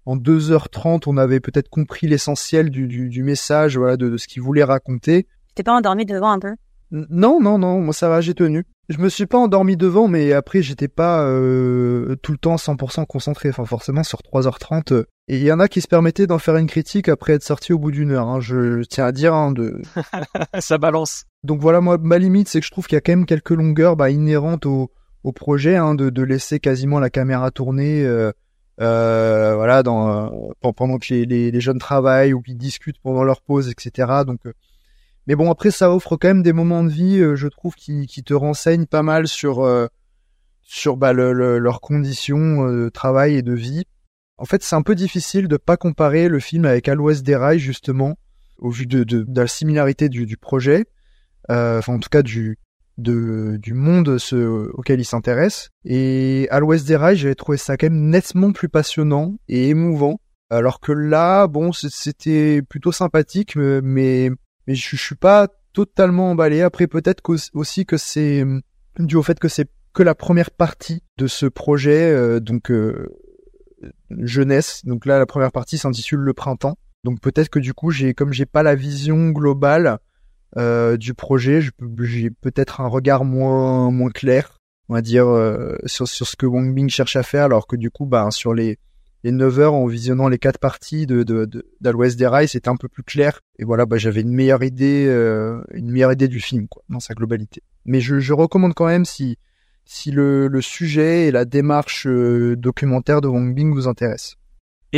en 2h30, on avait peut-être compris l'essentiel du, message, voilà, de, ce qu'il voulait raconter. T'es pas endormi devant un peu? Non, non, non, moi ça va, j'ai tenu. Je me suis pas endormi devant, mais après j'étais pas euh, tout le temps 100% concentré. Enfin forcément sur 3h30. Euh, et il y en a qui se permettaient d'en faire une critique après être sorti au bout d'une heure. Hein. Je, tiens à dire hein, de. Ça balance. Donc voilà, moi ma limite c'est que je trouve qu'il y a quand même quelques longueurs bah, inhérentes au, au projet, hein, de, de, laisser quasiment la caméra tourner. Euh, euh voilà, dans, pendant que les, les, jeunes travaillent ou qu'ils discutent pendant leur pause, etc. Donc mais bon, après, ça offre quand même des moments de vie, euh, je trouve, qui, qui, te renseignent pas mal sur, euh, sur bah, le, leurs conditions euh, de travail et de vie. En fait, c'est un peu difficile de pas comparer le film avec À l'Ouest des justement, au vu de, de, de la similarité du, du projet, enfin, en tout cas, du, de, du monde ce, auquel il s'intéresse. Et À l'Ouest des rails, j'avais trouvé ça quand même nettement plus passionnant et émouvant. Alors que là, bon, c'était plutôt sympathique, mais mais je, suis pas totalement emballé. Après, peut-être aussi que c'est dû au fait que c'est que la première partie de ce projet, euh, donc euh, jeunesse. Donc là, la première partie s'intitule le printemps. Donc peut-être que du coup, j'ai comme j'ai pas la vision globale euh, du projet, j'ai peut-être un regard moins moins clair, on va dire, sur, sur ce que Wang Bing cherche à faire, alors que du coup, bah, sur les les 9 heures en visionnant les quatre parties de, de, de des rails, c'était un peu plus clair. Et voilà, bah, j'avais une meilleure idée, euh, une meilleure idée du film, quoi, dans sa globalité. Mais je, je recommande quand même si, si le, le sujet et la démarche euh, documentaire de Wong Bing vous intéressent.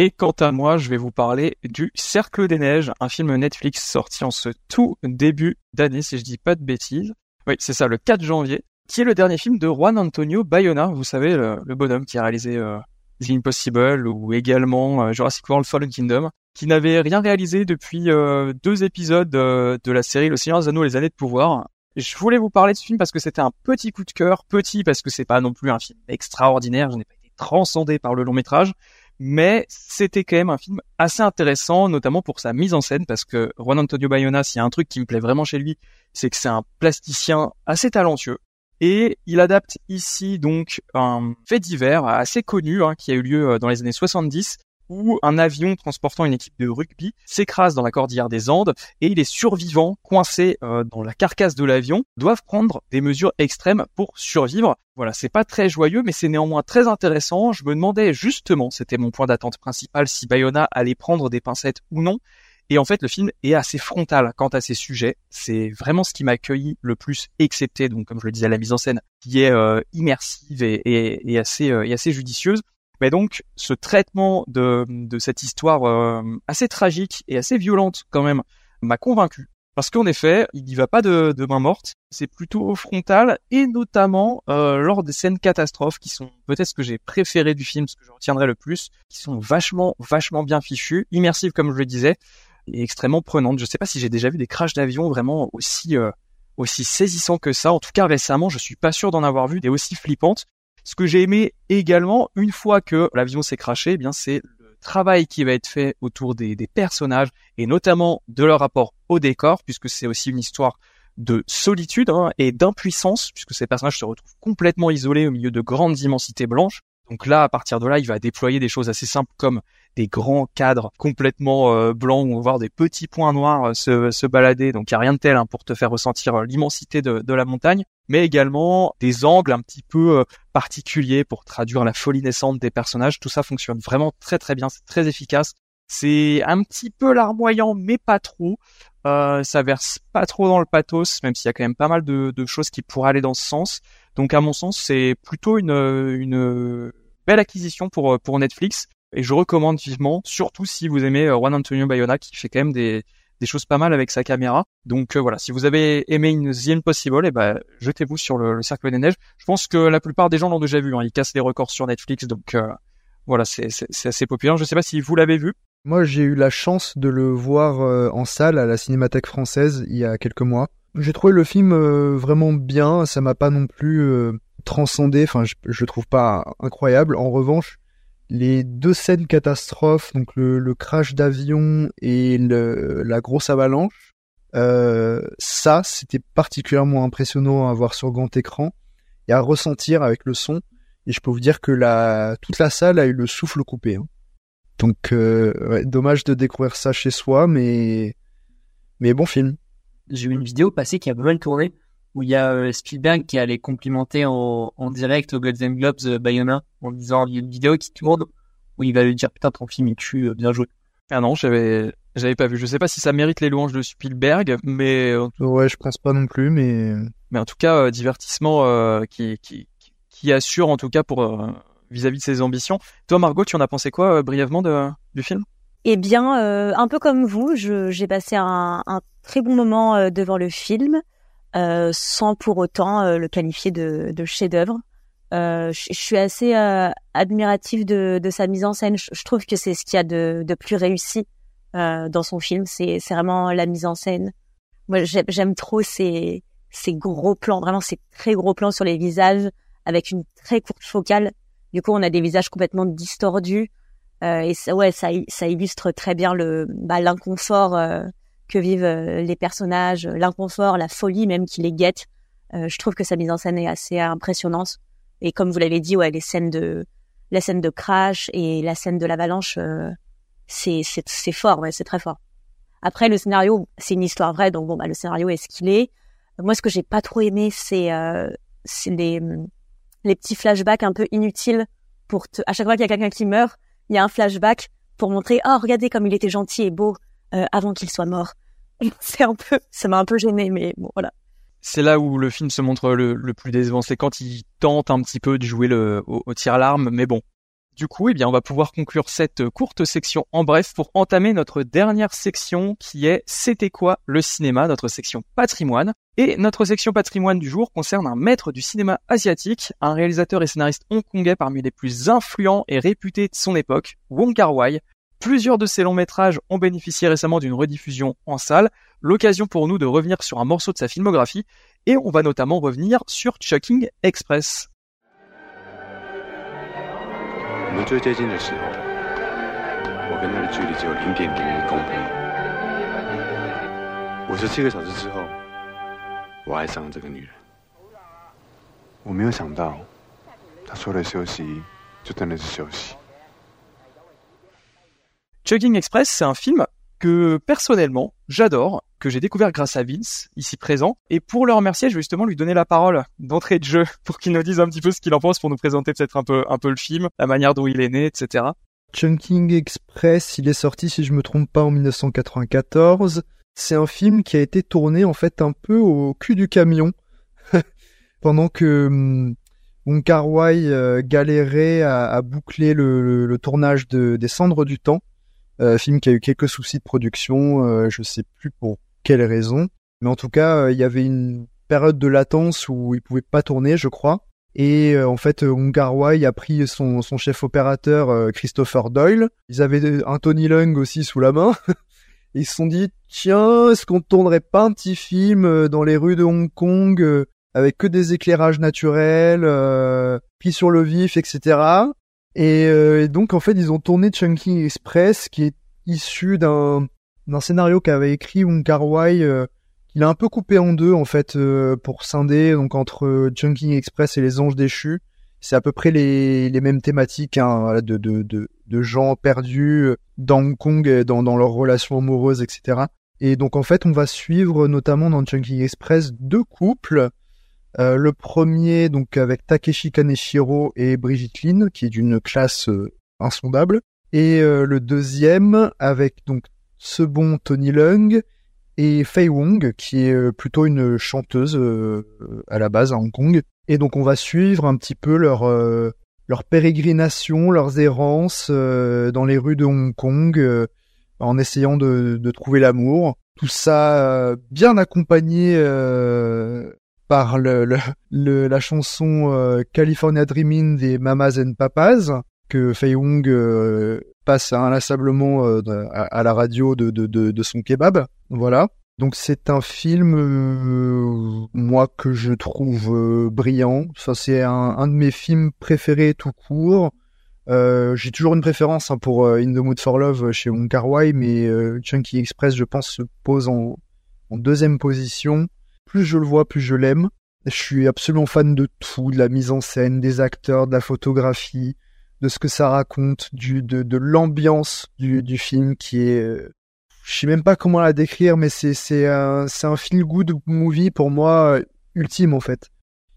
Et quant à moi, je vais vous parler du Cercle des Neiges, un film Netflix sorti en ce tout début d'année, si je dis pas de bêtises. Oui, c'est ça, le 4 janvier, qui est le dernier film de Juan Antonio Bayona, vous savez, le, bonhomme qui a réalisé euh, The Impossible ou également euh, Jurassic World Fallen Kingdom, qui n'avait rien réalisé depuis euh, deux épisodes de la série Le Seigneur des Anneaux, les années de pouvoir. Je voulais vous parler de ce film parce que c'était un petit coup de cœur, petit parce que c'est pas non plus un film extraordinaire, je n'ai pas été transcendé par le long métrage, mais c'était quand même un film assez intéressant, notamment pour sa mise en scène, parce que Juan Antonio Bayona, s'il y a un truc qui me plaît vraiment chez lui, c'est que c'est un plasticien assez talentueux. Et il adapte ici donc un fait divers assez connu hein, qui a eu lieu euh, dans les années 70 où un avion transportant une équipe de rugby s'écrase dans la cordillère des Andes et les survivants coincés euh, dans la carcasse de l'avion doivent prendre des mesures extrêmes pour survivre. Voilà, c'est pas très joyeux mais c'est néanmoins très intéressant. Je me demandais justement, c'était mon point d'attente principal, si Bayona allait prendre des pincettes ou non. Et en fait, le film est assez frontal quant à ses sujets. C'est vraiment ce qui m'a accueilli le plus, excepté, donc comme je le disais, la mise en scène qui est euh, immersive et, et, euh, et assez judicieuse. Mais donc, ce traitement de, de cette histoire euh, assez tragique et assez violente quand même m'a convaincu. Parce qu'en effet, il n'y va pas de, de main morte, c'est plutôt frontal, et notamment lors des scènes catastrophes qui sont peut-être ce que j'ai préféré du film, ce que je retiendrai le plus, qui sont vachement, vachement bien fichues, immersives comme je le disais, et extrêmement prenante. Je sais pas si j'ai déjà vu des crashs d'avion vraiment aussi euh, aussi saisissants que ça. En tout cas, récemment, je suis pas sûr d'en avoir vu des aussi flippantes. Ce que j'ai aimé également, une fois que l'avion s'est crashé, eh bien c'est le travail qui va être fait autour des, personnages et notamment de leur rapport au décor, puisque c'est aussi une histoire de solitude hein, et d'impuissance, puisque ces personnages se retrouvent complètement isolés au milieu de grandes immensités blanches. Donc là, à partir de là, il va déployer des choses assez simples comme des grands cadres complètement euh, blancs où on voir des petits points noirs euh, se, balader. Donc il n'y a rien de tel hein, pour te faire ressentir euh, l'immensité de, la montagne, mais également des angles un petit peu particuliers pour traduire la folie naissante des personnages. Tout ça fonctionne vraiment très très bien, c'est très efficace. C'est un petit peu larmoyant, mais pas trop. Euh, ça verse pas trop dans le pathos, même s'il y a quand même pas mal de, choses qui pourraient aller dans ce sens. Donc à mon sens, c'est plutôt une, belle acquisition pour, pour Netflix. Et je recommande vivement, surtout si vous aimez euh, Juan Antonio Bayona, qui fait quand même des, des choses pas mal avec sa caméra. Donc euh, voilà, si vous avez aimé une The Impossible, eh ben jetez-vous sur le, le, Cercle des Neiges. Je pense que la plupart des gens l'ont déjà vu. Hein. Il casse les records sur Netflix, donc euh, voilà, c'est assez populaire. Je sais pas si vous l'avez vu. Moi, j'ai eu la chance de le voir euh, en salle à la Cinémathèque française il y a quelques mois. J'ai trouvé le film vraiment bien. Ça m'a pas non plus transcendé. Enfin, je, je trouve pas incroyable. En revanche, les deux scènes catastrophes, donc le, le crash d'avion et le, la grosse avalanche, euh, ça, c'était particulièrement impressionnant à voir sur grand écran et à ressentir avec le son. Et je peux vous dire que la, toute la salle a eu le souffle coupé. Hein. Donc, euh, ouais, dommage de découvrir ça chez soi, mais, mais bon film. J'ai eu une vidéo passée qui a pas mal tourné où il y a euh, Spielberg qui allait complimenter en, en direct au Golden Globes euh, Bayona en disant il y a une vidéo qui tourne où il va lui dire putain ton film il tue euh, bien joué. Ah non, j'avais j'avais pas vu. Je sais pas si ça mérite les louanges de Spielberg, mais ouais, je pense pas non plus, mais mais en tout cas euh, divertissement euh, qui, qui qui assure en tout cas pour vis-à-vis -vis de ses ambitions. Toi Margot, tu en as pensé quoi brièvement de, du film? Eh bien, un peu comme vous, j'ai passé un, un, très bon moment devant le film. Euh, sans pour autant euh, le qualifier de, de chef-d'œuvre. Euh, je, suis assez admiratif de, de, sa mise en scène. Je, je trouve que c'est ce qu'il y a de, de plus réussi dans son film. C'est vraiment la mise en scène. Moi, j'aime trop ces, ces gros plans, vraiment ces très gros plans sur les visages avec une très courte focale. Du coup, on a des visages complètement distordus. Euh, et ça, ouais, ça, ça illustre très bien le bah, l'inconfort euh, que vivent euh, les personnages, l'inconfort, la folie même qui les guette. Euh, je trouve que sa mise en scène est assez impressionnante. Et comme vous l'avez dit, ouais, les scènes de la scène de crash et la scène de l'avalanche, euh, c'est c'est fort, ouais, c'est très fort. Après, le scénario, c'est une histoire vraie, donc bon, bah, le scénario est ce qu'il est. Moi, ce que j'ai pas trop aimé, c'est euh, les les petits flashbacks un peu inutiles pour te, à chaque fois qu'il y a quelqu'un qui meurt, il y a un flashback pour montrer, oh, regardez comme il était gentil et beau euh, avant qu'il soit mort. C'est un peu, ça m'a un peu gêné, mais bon, voilà. C'est là où le film se montre le, plus décevant, c'est quand il tente un petit peu de jouer au, au tir-larme, mais bon. Du coup, eh bien, on va pouvoir conclure cette courte section en bref pour entamer notre dernière section qui est C'était quoi le cinéma, notre section patrimoine. Et notre section patrimoine du jour concerne un maître du cinéma asiatique, un réalisateur et scénariste hongkongais parmi les plus influents et réputés de son époque, Wong Kar-wai. Plusieurs de ses longs métrages ont bénéficié récemment d'une rediffusion en salle, l'occasion pour nous de revenir sur un morceau de sa filmographie, et on va notamment revenir sur Chucking Express. Chugging Express, c'est un film que personnellement j'adore, que j'ai découvert grâce à Vince, ici présent. Et pour le remercier, je vais justement lui donner la parole d'entrée de jeu pour qu'il nous dise un petit peu ce qu'il en pense, pour nous présenter peut-être un peu, un peu le film, la manière dont il est né, etc. Chunking Express, il est sorti, si je me trompe pas, en 1994. C'est un film qui a été tourné en fait un peu au cul du camion, pendant que hum, Wai euh, galérait à, boucler le, le- tournage de, des Cendres du Temps, film qui a eu quelques soucis de production, euh, je sais plus pour quelle raison, mais en tout cas euh, il y avait une période de latence où il pouvait pas tourner, je crois. Et euh, en fait, euh, Wong Kar Wai a pris son, son chef opérateur euh, Christopher Doyle. Ils avaient un Tony Leung aussi sous la main. Ils se sont dit, tiens, est-ce qu'on tournerait pas un petit film euh, dans les rues de Hong Kong euh, avec que des éclairages naturels, euh, pris sur le vif, etc. Et, euh, donc en fait, ils ont tourné Chunking Express, qui est issu d'un d'un scénario qu'avait écrit Wong Kar Wai, euh, qu'il a un peu coupé en deux en fait euh, pour scinder donc entre euh, Chunking Express et les Anges déchus. C'est à peu près les, les mêmes thématiques hein, de, de, de, de gens perdus euh, dans Hong Kong, dans, dans leurs relations amoureuses, etc. Et donc en fait, on va suivre notamment dans Chunking Express deux couples. Euh, le premier donc avec Takeshi Kaneshiro et Brigitte Lin, qui est d'une classe euh, insondable, et euh, le deuxième avec donc ce bon Tony Leung et Fei Wong, qui est euh, plutôt une chanteuse à la base à Hong Kong. Et donc on va suivre un petit peu leur leur pérégrination, leurs errances dans les rues de Hong Kong, en essayant de, de trouver l'amour. Tout ça bien accompagné par le, le- le- la chanson euh, California Dreaming des Mamas and Papas que Fei Wong euh, passe inlassablement euh, à, la radio de, de, de, de son kebab. Voilà. Donc c'est un film, euh, moi, que je trouve euh, brillant. Ça, c'est un, un de mes films préférés tout court. Euh, J'ai toujours une préférence hein, pour In the Mood for Love chez Wong Kar Wai, mais Chunky Express, je pense, se pose en, en deuxième position. Plus je le vois, plus je l'aime. Je suis absolument fan de tout, de la mise en scène, des acteurs, de la photographie, de ce que ça raconte, du, de, de l'ambiance du, film qui est... euh, je sais même pas comment la décrire, mais c'est un, c'est un feel good movie pour moi euh, ultime en fait.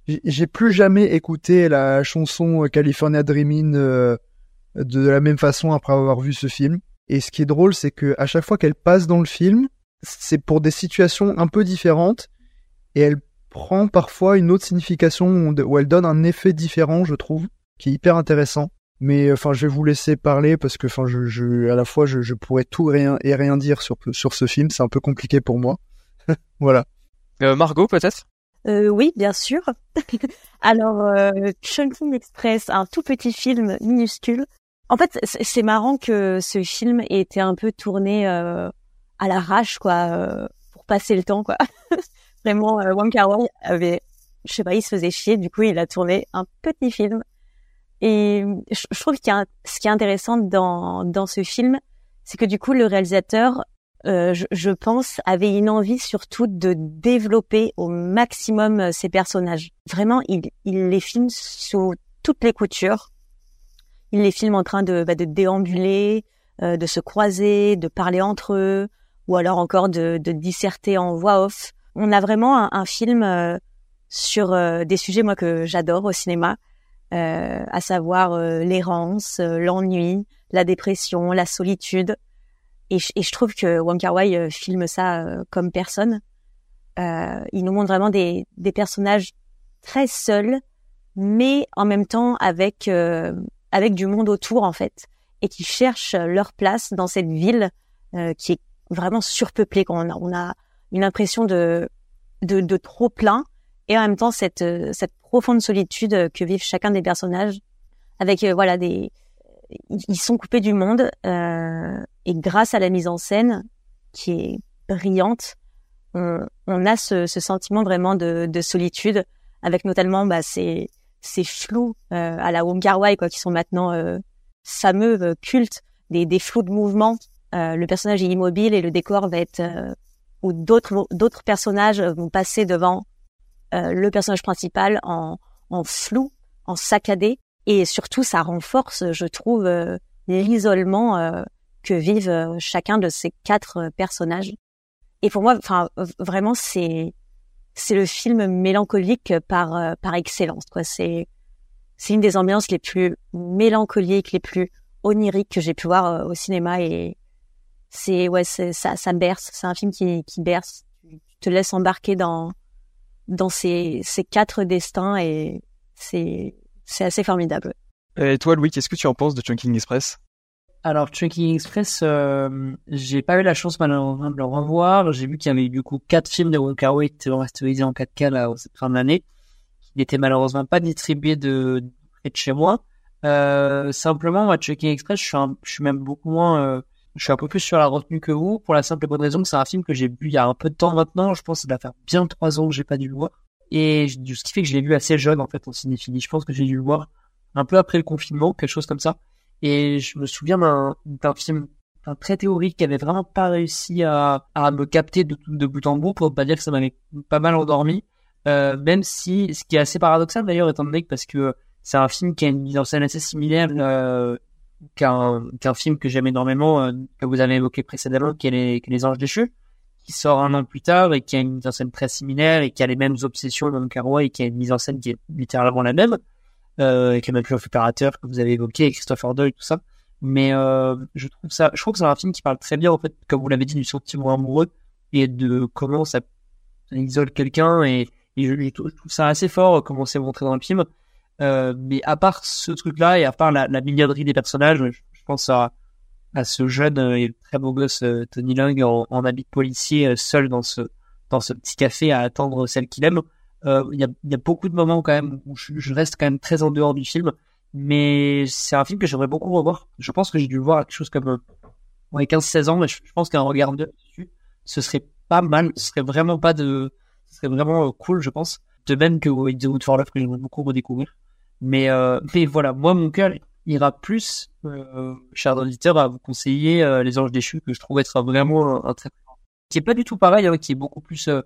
J'ai- plus jamais écouté la chanson California Dreamin' euh, de la même façon après avoir vu ce film. Et ce qui est drôle, c'est que à chaque fois qu'elle passe dans le film, c'est pour des situations un peu différentes et elle prend parfois une autre signification où elle donne un effet différent, je trouve, qui est hyper intéressant. Mais enfin, je vais vous laisser parler parce que enfin, je, je à la fois je, je pourrais tout rien et rien dire sur sur ce film, c'est un peu compliqué pour moi. voilà. Euh, Margot, peut-être? Euh, oui, bien sûr. Alors, euh, Chunking Express, un tout petit film minuscule. En fait, c'est c'est marrant que ce film ait été un peu tourné euh, à l'arrache, quoi, euh, pour passer le temps, quoi. Vraiment, euh, Wong Kar Wai avait, je sais pas, il se faisait chier, du coup, il a tourné un petit film. Et je, trouve qu'il y a ce qui est intéressant dans dans ce film, c'est que du coup, le réalisateur euh, je, je pense, avait une envie surtout de développer au maximum euh, ses personnages. Vraiment, il, il les filme sous toutes les coutures. Il les filme en train de, bah, de déambuler, euh, de se croiser, de parler entre eux, ou alors encore de, de disserter en voix off. On a vraiment un, film euh, sur euh, des sujets moi que j'adore au cinéma, euh, à savoir euh, l'errance, euh, l'ennui, la dépression, la solitude. Et, je- et je trouve que Wong Kar Wai filme ça comme personne. Il nous montre vraiment des, des personnages très seuls, mais en même temps avec avec du monde autour en fait, et qui cherchent leur place dans cette ville qui est vraiment surpeuplée. Quand on a, on a une impression de de, de trop plein, et en même temps cette cette profonde solitude que vivent chacun des personnages, avec euh, voilà des ils sont coupés du monde euh, et grâce à la mise en scène qui est brillante, on, on a ce, ce sentiment vraiment de, de solitude avec notamment bah, ces, ces flous euh, à la Wong Kar Wai quoi qui sont maintenant euh, fameux euh, cultes des, des flous de mouvement. Le personnage est immobile et le décor va être ou d'autres d'autres personnages vont passer devant euh, le personnage principal en, en flou, en saccadé et surtout ça renforce, je trouve, euh, l'isolement euh, que vivent euh, chacun de ces quatre euh, personnages. Et pour moi, enfin, vraiment, c'est c'est le film mélancolique par par excellence. Quoi, c'est c'est une des ambiances les plus mélancoliques, les plus oniriques que j'ai pu voir au cinéma. Et c'est ouais, c'est ça, ça berce. C'est un film qui qui berce. Tu te laisses embarquer dans dans ces ces quatre destins et c'est c'est assez formidable. Et toi, Louis, qu'est-ce que tu en penses de Chunking Express? Alors, Chunking Express, euh, j'ai pas eu la chance malheureusement de le revoir. J'ai vu qu'il y avait eu du coup quatre films de Wong Kar Wai qui étaient remasterisés en 4K là, au- fin d'année, qui n'étaient malheureusement pas distribués de, près de chez moi. Euh, simplement, moi, Chunking Express, je suis, un- je suis même beaucoup moins, euh, je suis un peu plus sur la retenue que vous, pour la simple et bonne raison que c'est un film que j'ai vu il y a un peu de temps maintenant. Je pense que ça doit faire bien trois ans que j'ai pas dû le voir. Et ce qui fait que je l'ai vu assez jeune en fait en cinéphilie. Je pense que j'ai dû le voir un peu après le confinement, quelque chose comme ça. Et je me souviens d'un film d'un très théorique qui avait vraiment pas réussi à, à me capter de, de bout en bout pour pas dire que ça m'avait pas mal endormi. Euh, même si, ce qui est assez paradoxal d'ailleurs, étant donné que parce que c'est un film qui a une mise en scène assez similaire euh, qu'un qu'un film que j'aime énormément, euh, que vous avez évoqué précédemment, qui est les, qui est les Anges déchus, qui sort un an plus tard et qui a une mise en scène très similaire et qui a les mêmes obsessions de Carois et qui a une mise en scène qui est littéralement la même euh, avec Mathieu opérateur que vous avez évoqué, et Christopher Doyle, tout ça. Mais euh, je trouve ça, je trouve que c'est un film qui parle très bien en fait, comme vous l'avez dit, du sentiment amoureux et de comment ça, ça isole quelqu'un et, et je, je trouve je trouve ça assez fort euh, comment c'est montré dans le film. Euh, mais à part ce truc-là et à part la, la mignonnerie des personnages, je, pense à, à ce jeune euh, et très beau gosse euh, Tony Leung en, en habit de policier seul dans ce dans ce petit café à attendre celle qu'il aime. Il y, a, y a beaucoup de moments quand même où je, je reste quand même très en dehors du film, mais c'est un film que j'aimerais beaucoup revoir. Je pense que j'ai dû le voir à quelque chose comme ouais, 15-16 ans, mais je, je pense qu'un regard dessus, ce serait pas mal. Ce serait vraiment pas de, ce serait vraiment cool, je pense. De même que the Wood for Love que j'aimerais beaucoup redécouvrir. Mais euh, mais voilà, moi mon cœur ira plus, euh, cher auditeur, à vous conseiller euh, Les Anges déchus que je trouve être vraiment un, un très qui est pas du tout pareil, hein, qui est beaucoup plus euh,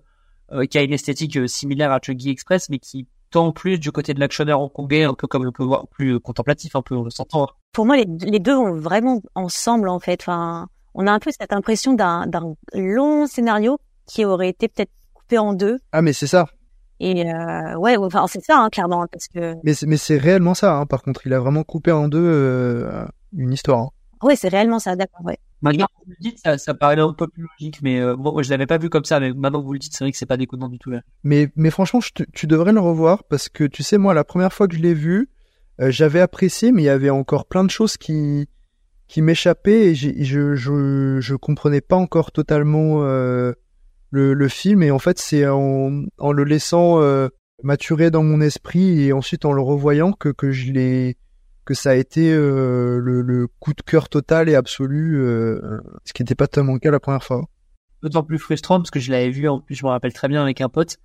euh, qui a une esthétique euh, similaire à Chuggy Express, mais qui tend plus du côté de l'actionneur hongkongais, un peu comme on peut voir, plus euh, contemplatif, un peu, on le s'entend. Pour moi, les, les deux vont vraiment ensemble en fait. Enfin, on a un peu cette impression d'un d'un long scénario qui aurait été peut-être coupé en deux. Ah, mais c'est ça. Et euh, ouais, enfin c'est ça hein, clairement parce que Mais c'est, mais c'est réellement ça, hein. par contre. Il a vraiment coupé en deux euh, une histoire. hein. ouais, c'est réellement ça, d'accord, ouais. Maintenant que vous le dites, ça, ça paraît un peu plus logique, mais euh, moi, moi, je l'avais pas vu comme ça, mais maintenant que vous le dites, c'est vrai que c'est pas déconnant du tout là. Mais, mais franchement, je tu devrais le revoir parce que tu sais, moi, la première fois que je l'ai vu, euh, j'avais apprécié, mais il y avait encore plein de choses qui, qui m'échappaient et je, je, je comprenais pas encore totalement euh, le, le film. Et en fait, c'est en, en le laissant euh, maturer dans mon esprit et ensuite en le revoyant que, que je l'ai que ça a été euh, le, le coup de cœur total et absolu, euh, ce qui n'était pas tellement le cas la première fois. D'autant plus frustrant parce que je l'avais vu, en plus, je me rappelle très bien avec un pote,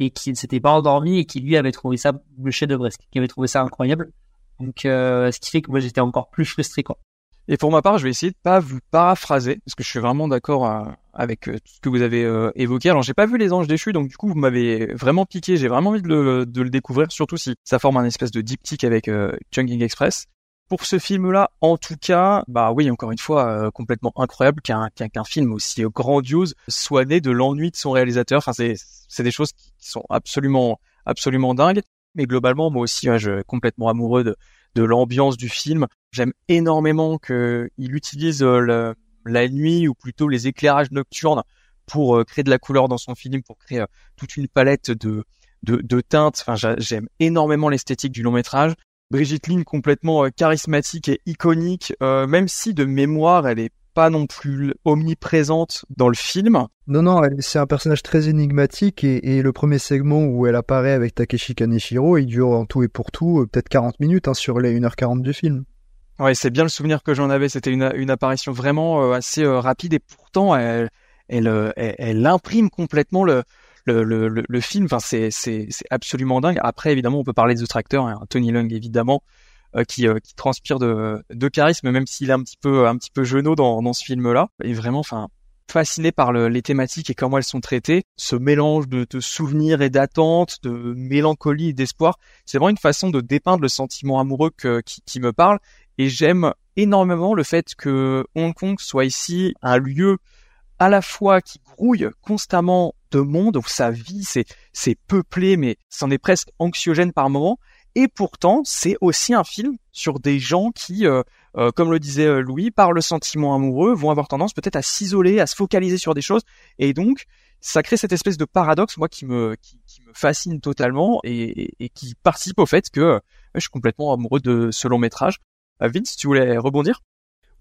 et qui ne s'était pas endormi et qui lui avait trouvé ça le chef-d'œuvre, qui avait trouvé ça incroyable. Donc, euh, ce qui fait que moi j'étais encore plus frustré, quoi. Et pour ma part, je vais essayer de pas vous paraphraser, parce que je suis vraiment d'accord euh, avec euh, tout ce que vous avez euh, évoqué. Alors, j'ai pas vu Les Anges déchus, donc du coup, vous m'avez vraiment piqué. J'ai vraiment envie de le, de le découvrir, surtout si ça forme un espèce de diptyque avec euh, Chungking Express. Pour ce film-là, en tout cas, bah oui, encore une fois, euh, complètement incroyable qu'un qu'un film aussi euh, grandiose soit né de l'ennui de son réalisateur. Enfin, c'est des choses qui sont absolument absolument dingues. Mais globalement, moi aussi, je suis complètement amoureux de de l'ambiance du film. J'aime énormément qu'il utilise le, la nuit ou plutôt les éclairages nocturnes pour créer de la couleur dans son film, pour créer toute une palette de, de, teintes. Enfin, j'aime énormément l'esthétique du long métrage. Brigitte Lynn complètement charismatique et iconique, même si de mémoire elle est pas non plus omniprésente dans le film. Non, non, c'est un personnage très énigmatique et, le premier segment où elle apparaît avec Takeshi Kaneshiro, il dure en tout et pour tout peut-être 40 minutes hein, sur les 1h40 du film. Ouais, c'est bien le souvenir que j'en avais. C'était une, une apparition vraiment assez rapide et pourtant elle, elle, elle, imprime complètement le, le, le, le, film. Enfin, c'est, c'est, c'est absolument dingue. Après, évidemment, on peut parler de The Tractor, hein, Tony Lung, évidemment, euh, qui, euh, qui transpire de, de charisme, même s'il est un petit peu, un petit peu genou dans, dans ce film-là. Et vraiment, enfin, fasciné par le, les thématiques et comment elles sont traitées. Ce mélange de, de souvenirs et d'attentes, de mélancolie et d'espoir, c'est vraiment une façon de dépeindre le sentiment amoureux que, qui, qui me parle. Et j'aime énormément le fait que Hong Kong soit ici un lieu à la fois qui grouille constamment de monde, où sa vie c'est c'est peuplé, mais c'en est presque anxiogène par moment. Et pourtant, c'est aussi un film sur des gens qui, euh, euh, comme le disait euh, Louis, par le sentiment amoureux, vont avoir tendance peut-être à s'isoler, à se focaliser sur des choses. Et donc, ça crée cette espèce de paradoxe, moi, qui me, qui, me fascine totalement et, et, qui participe au fait que je suis complètement amoureux de ce long métrage. Vince, tu voulais rebondir?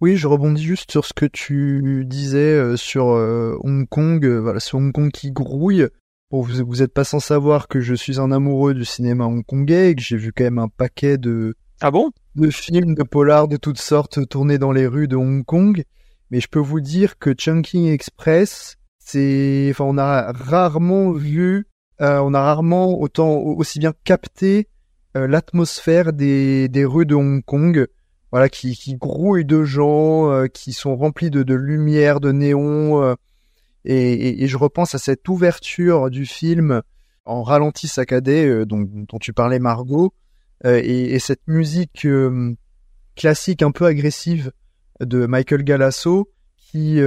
Oui, je rebondis juste sur ce que tu disais euh, sur euh, Hong Kong, euh, voilà, sur Hong Kong qui grouille. Bon, vous, vous êtes pas sans savoir que je suis un amoureux du cinéma hongkongais et que j'ai vu quand même un paquet de ah bon? de films de polars de toutes sortes tournés dans les rues de Hong Kong. Mais je peux vous dire que Chungking Express, c'est, enfin, on a rarement vu, on a rarement autant aussi bien capté l'atmosphère des des rues de Hong Kong voilà, qui, qui grouille de gens, euh, qui sont remplis de, de lumière, de néon. Euh, et, et, je repense à cette ouverture du film en ralenti saccadé, euh, dont, dont, tu parlais Margot, et, et, cette musique classique un peu agressive de Michael Galasso, qui,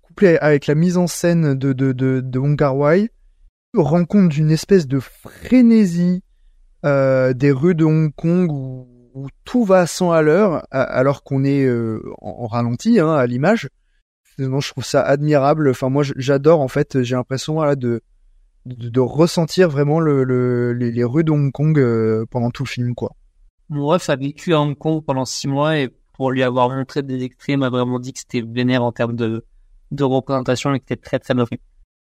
couplée avec la mise en scène de, de, de, de Wai, rend compte d'une espèce de frénésie des rues de Hong Kong où où tout va à 100 à l'heure alors qu'on est euh, en, ralenti hein, à l'image. je trouve ça admirable. Enfin, moi, j'adore en fait. J'ai l'impression voilà, de, de, ressentir vraiment le, les, rues de Hong Kong euh, pendant tout le film, quoi. Mon ref a vécu à Hong Kong pendant six mois et pour lui avoir montré des extraits, m'a vraiment dit que c'était vénère en termes de, de représentation et que c'était très très.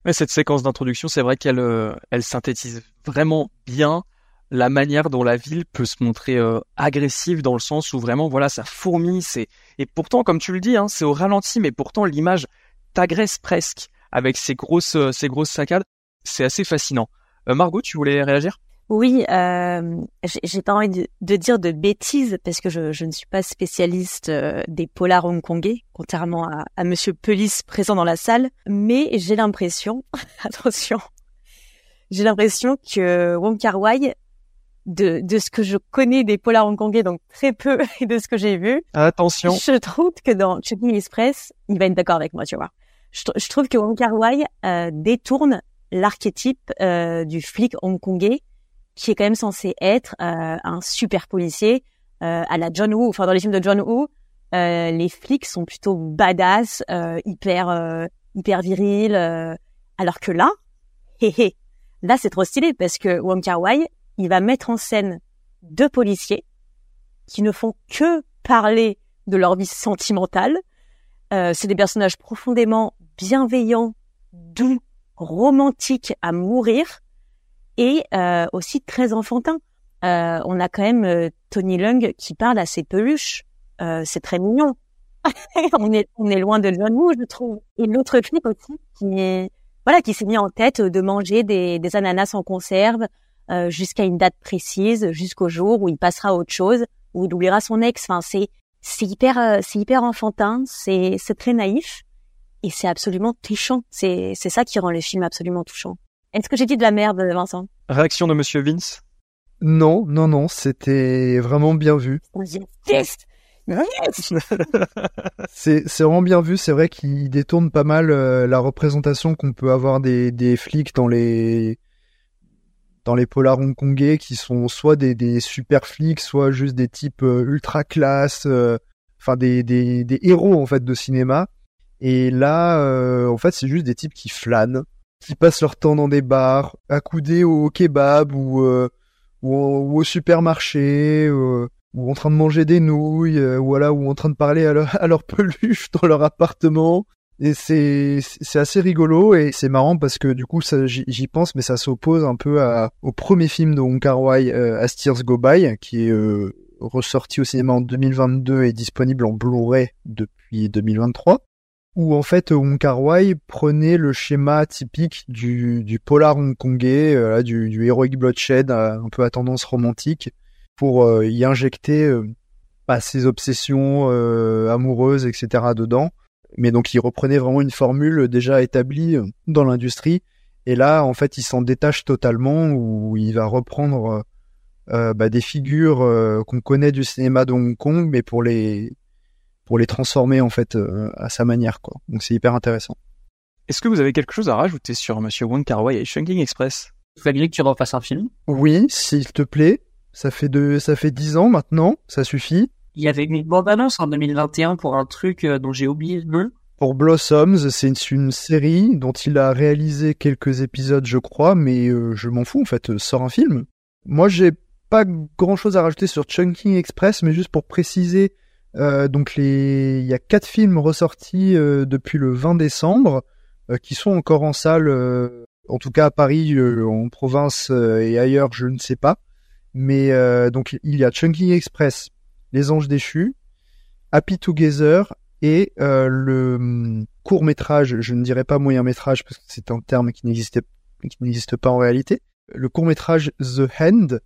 Mais cette séquence d'introduction, c'est vrai qu'elle euh, elle synthétise vraiment bien la manière dont la ville peut se montrer euh, agressive dans le sens où vraiment voilà ça fourmille c'est et pourtant comme tu le dis hein, c'est au ralenti mais pourtant l'image t'agresse presque avec ces grosses euh, ces grosses saccades c'est assez fascinant. Euh, Margot tu voulais réagir? Oui j'ai pas envie de, dire de bêtises parce que je, je ne suis pas spécialiste des polars hongkongais contrairement à, à Monsieur Pelis présent dans la salle mais j'ai l'impression attention j'ai l'impression que Wong Kar Wai de, de ce que je connais des polars hongkongais, donc très peu, et de ce que j'ai vu. Attention. Je trouve que dans Chutney Express, il va être d'accord avec moi, tu vois. Je, je trouve que Wong Kar Wai euh, détourne l'archétype euh, du flic hongkongais, qui est quand même censé être euh, un super policier euh, à la John Woo. Enfin, dans les films de John Woo, euh, les flics sont plutôt badass, hyper hyper virils, alors que là, hé hé, là c'est trop stylé parce que Wong Kar Wai, il va mettre en scène deux policiers qui ne font que parler de leur vie sentimentale. Euh, c'est des personnages profondément bienveillants, doux, romantiques à mourir et euh, aussi très enfantins. Euh, on a quand même euh, Tony Lung qui parle à ses peluches. Euh, c'est très mignon. on est on est loin de John je trouve. Et l'autre clip aussi qui voilà qui s'est mis en tête de manger des, des ananas en conserve, euh, jusqu'à une date précise, jusqu'au jour où il passera à autre chose, où il oubliera son ex. Enfin, c'est c'est hyper euh, c'est hyper enfantin, c'est c'est très naïf et c'est absolument touchant. C'est c'est ça qui rend le film absolument touchant. Est-ce que j'ai dit de la merde, Vincent? Réaction de Monsieur Vince? Non, non, non, c'était vraiment bien vu. c'est c'est vraiment bien vu. C'est vrai qu'il détourne pas mal euh, la représentation qu'on peut avoir des des flics dans les dans les polars hongkongais qui sont soit des, des super flics, soit juste des types euh, ultra classe, euh, enfin des, héros en fait de cinéma. Et là, euh, en fait, c'est juste des types qui flânent, qui passent leur temps dans des bars, accoudés au kebab ou, au- supermarché, ou en train de manger des nouilles, ou en train de parler à à leur peluche dans leur appartement. Et c'est c'est assez rigolo et c'est marrant parce que du coup ça j'y pense mais ça s'oppose un peu à, au premier film de Wong Kar Wai euh, As Go By qui est euh, ressorti au cinéma en 2022 et disponible en Blu-ray depuis 2023 où en fait Wong Kar Wai prenait le schéma typique du, du polar hongkongais, euh, du, du heroic bloodshed euh, un peu à tendance romantique pour y injecter bah, ses obsessions amoureuses etc dedans mais donc il reprenait vraiment une formule déjà établie euh, dans l'industrie. Et là en fait il s'en détache totalement où il va reprendre euh, euh, bah, des figures euh, qu'on connaît du cinéma de Hong Kong mais pour les pour les transformer en fait euh, à sa manière quoi. Donc c'est hyper intéressant. Est-ce que vous avez quelque chose à rajouter sur Monsieur Wong Kar Wai et Chungking Express? Faudrait que tu refasses un film? oui s'il te plaît. Ça fait de ça fait dix ans maintenant. Ça suffit Il y avait une bande-annonce en 2021 pour un truc euh, dont j'ai oublié le nom. Pour Blossoms, c'est une, série dont il a réalisé quelques épisodes, je crois, mais euh, je m'en fous en fait. euh, Sort un film. Moi, j'ai pas grand chose à rajouter sur Chunking Express, mais juste pour préciser, euh, donc les, il y a quatre films ressortis euh, depuis le 20 décembre euh, qui sont encore en salle, euh, en tout cas à Paris, euh, en province euh, et ailleurs, je ne sais pas. Mais euh, donc il y a Chunking Express, Les Anges déchus, Happy Together et euh, le court métrage, je ne dirais pas moyen métrage parce que c'est un terme qui n'existe pas en réalité. Le court métrage The Hand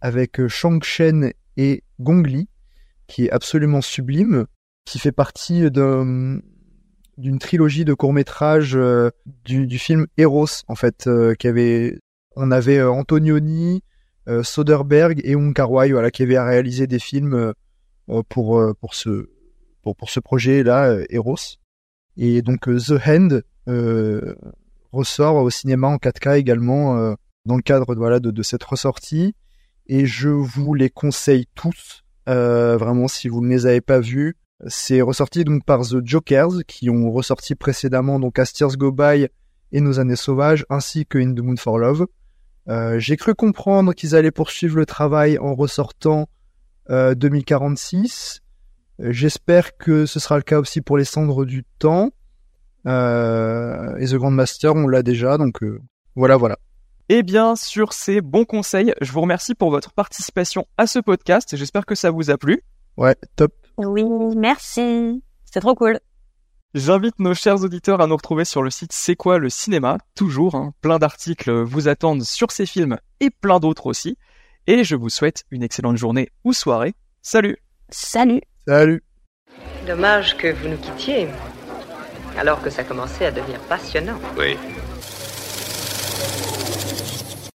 avec euh, Shang Chen et Gong Li qui est absolument sublime, qui fait partie d'un d'une trilogie de courts métrages du, film Eros en fait euh, on avait euh, Antonioni, euh, Soderbergh et Wong Kar Wai voilà qui avaient réalisé des films euh, euh, pour euh, pour ce pour, pour ce projet là Eros. Et donc euh, The Hand euh, ressort au cinéma en 4K également euh, dans le cadre voilà de, de cette ressortie. Et je vous les conseille tous euh, vraiment si vous ne les avez pas vus. C'est ressorti donc par The Jokers qui ont ressorti précédemment donc As Tears Go By et Nos années sauvages ainsi que In the Moon for Love euh, j'ai cru comprendre qu'ils allaient poursuivre le travail en ressortant euh, 2046 Euh, J'espère que ce sera le cas aussi pour les cendres du temps. Euh, et The Grandmaster, on l'a déjà, donc euh, voilà, voilà. Eh bien, sur ces bons conseils, je vous remercie pour votre participation à ce podcast. J'espère que ça vous a plu. Ouais, top. Oui, merci. C'était trop cool. J'invite nos chers auditeurs à nous retrouver sur le site C'est quoi le cinéma Toujours, hein, plein d'articles vous attendent sur ces films et plein d'autres aussi. Et je vous souhaite une excellente journée ou soirée. Salut Salut Salut Dommage que vous nous quittiez, alors que ça commençait à devenir passionnant. Oui.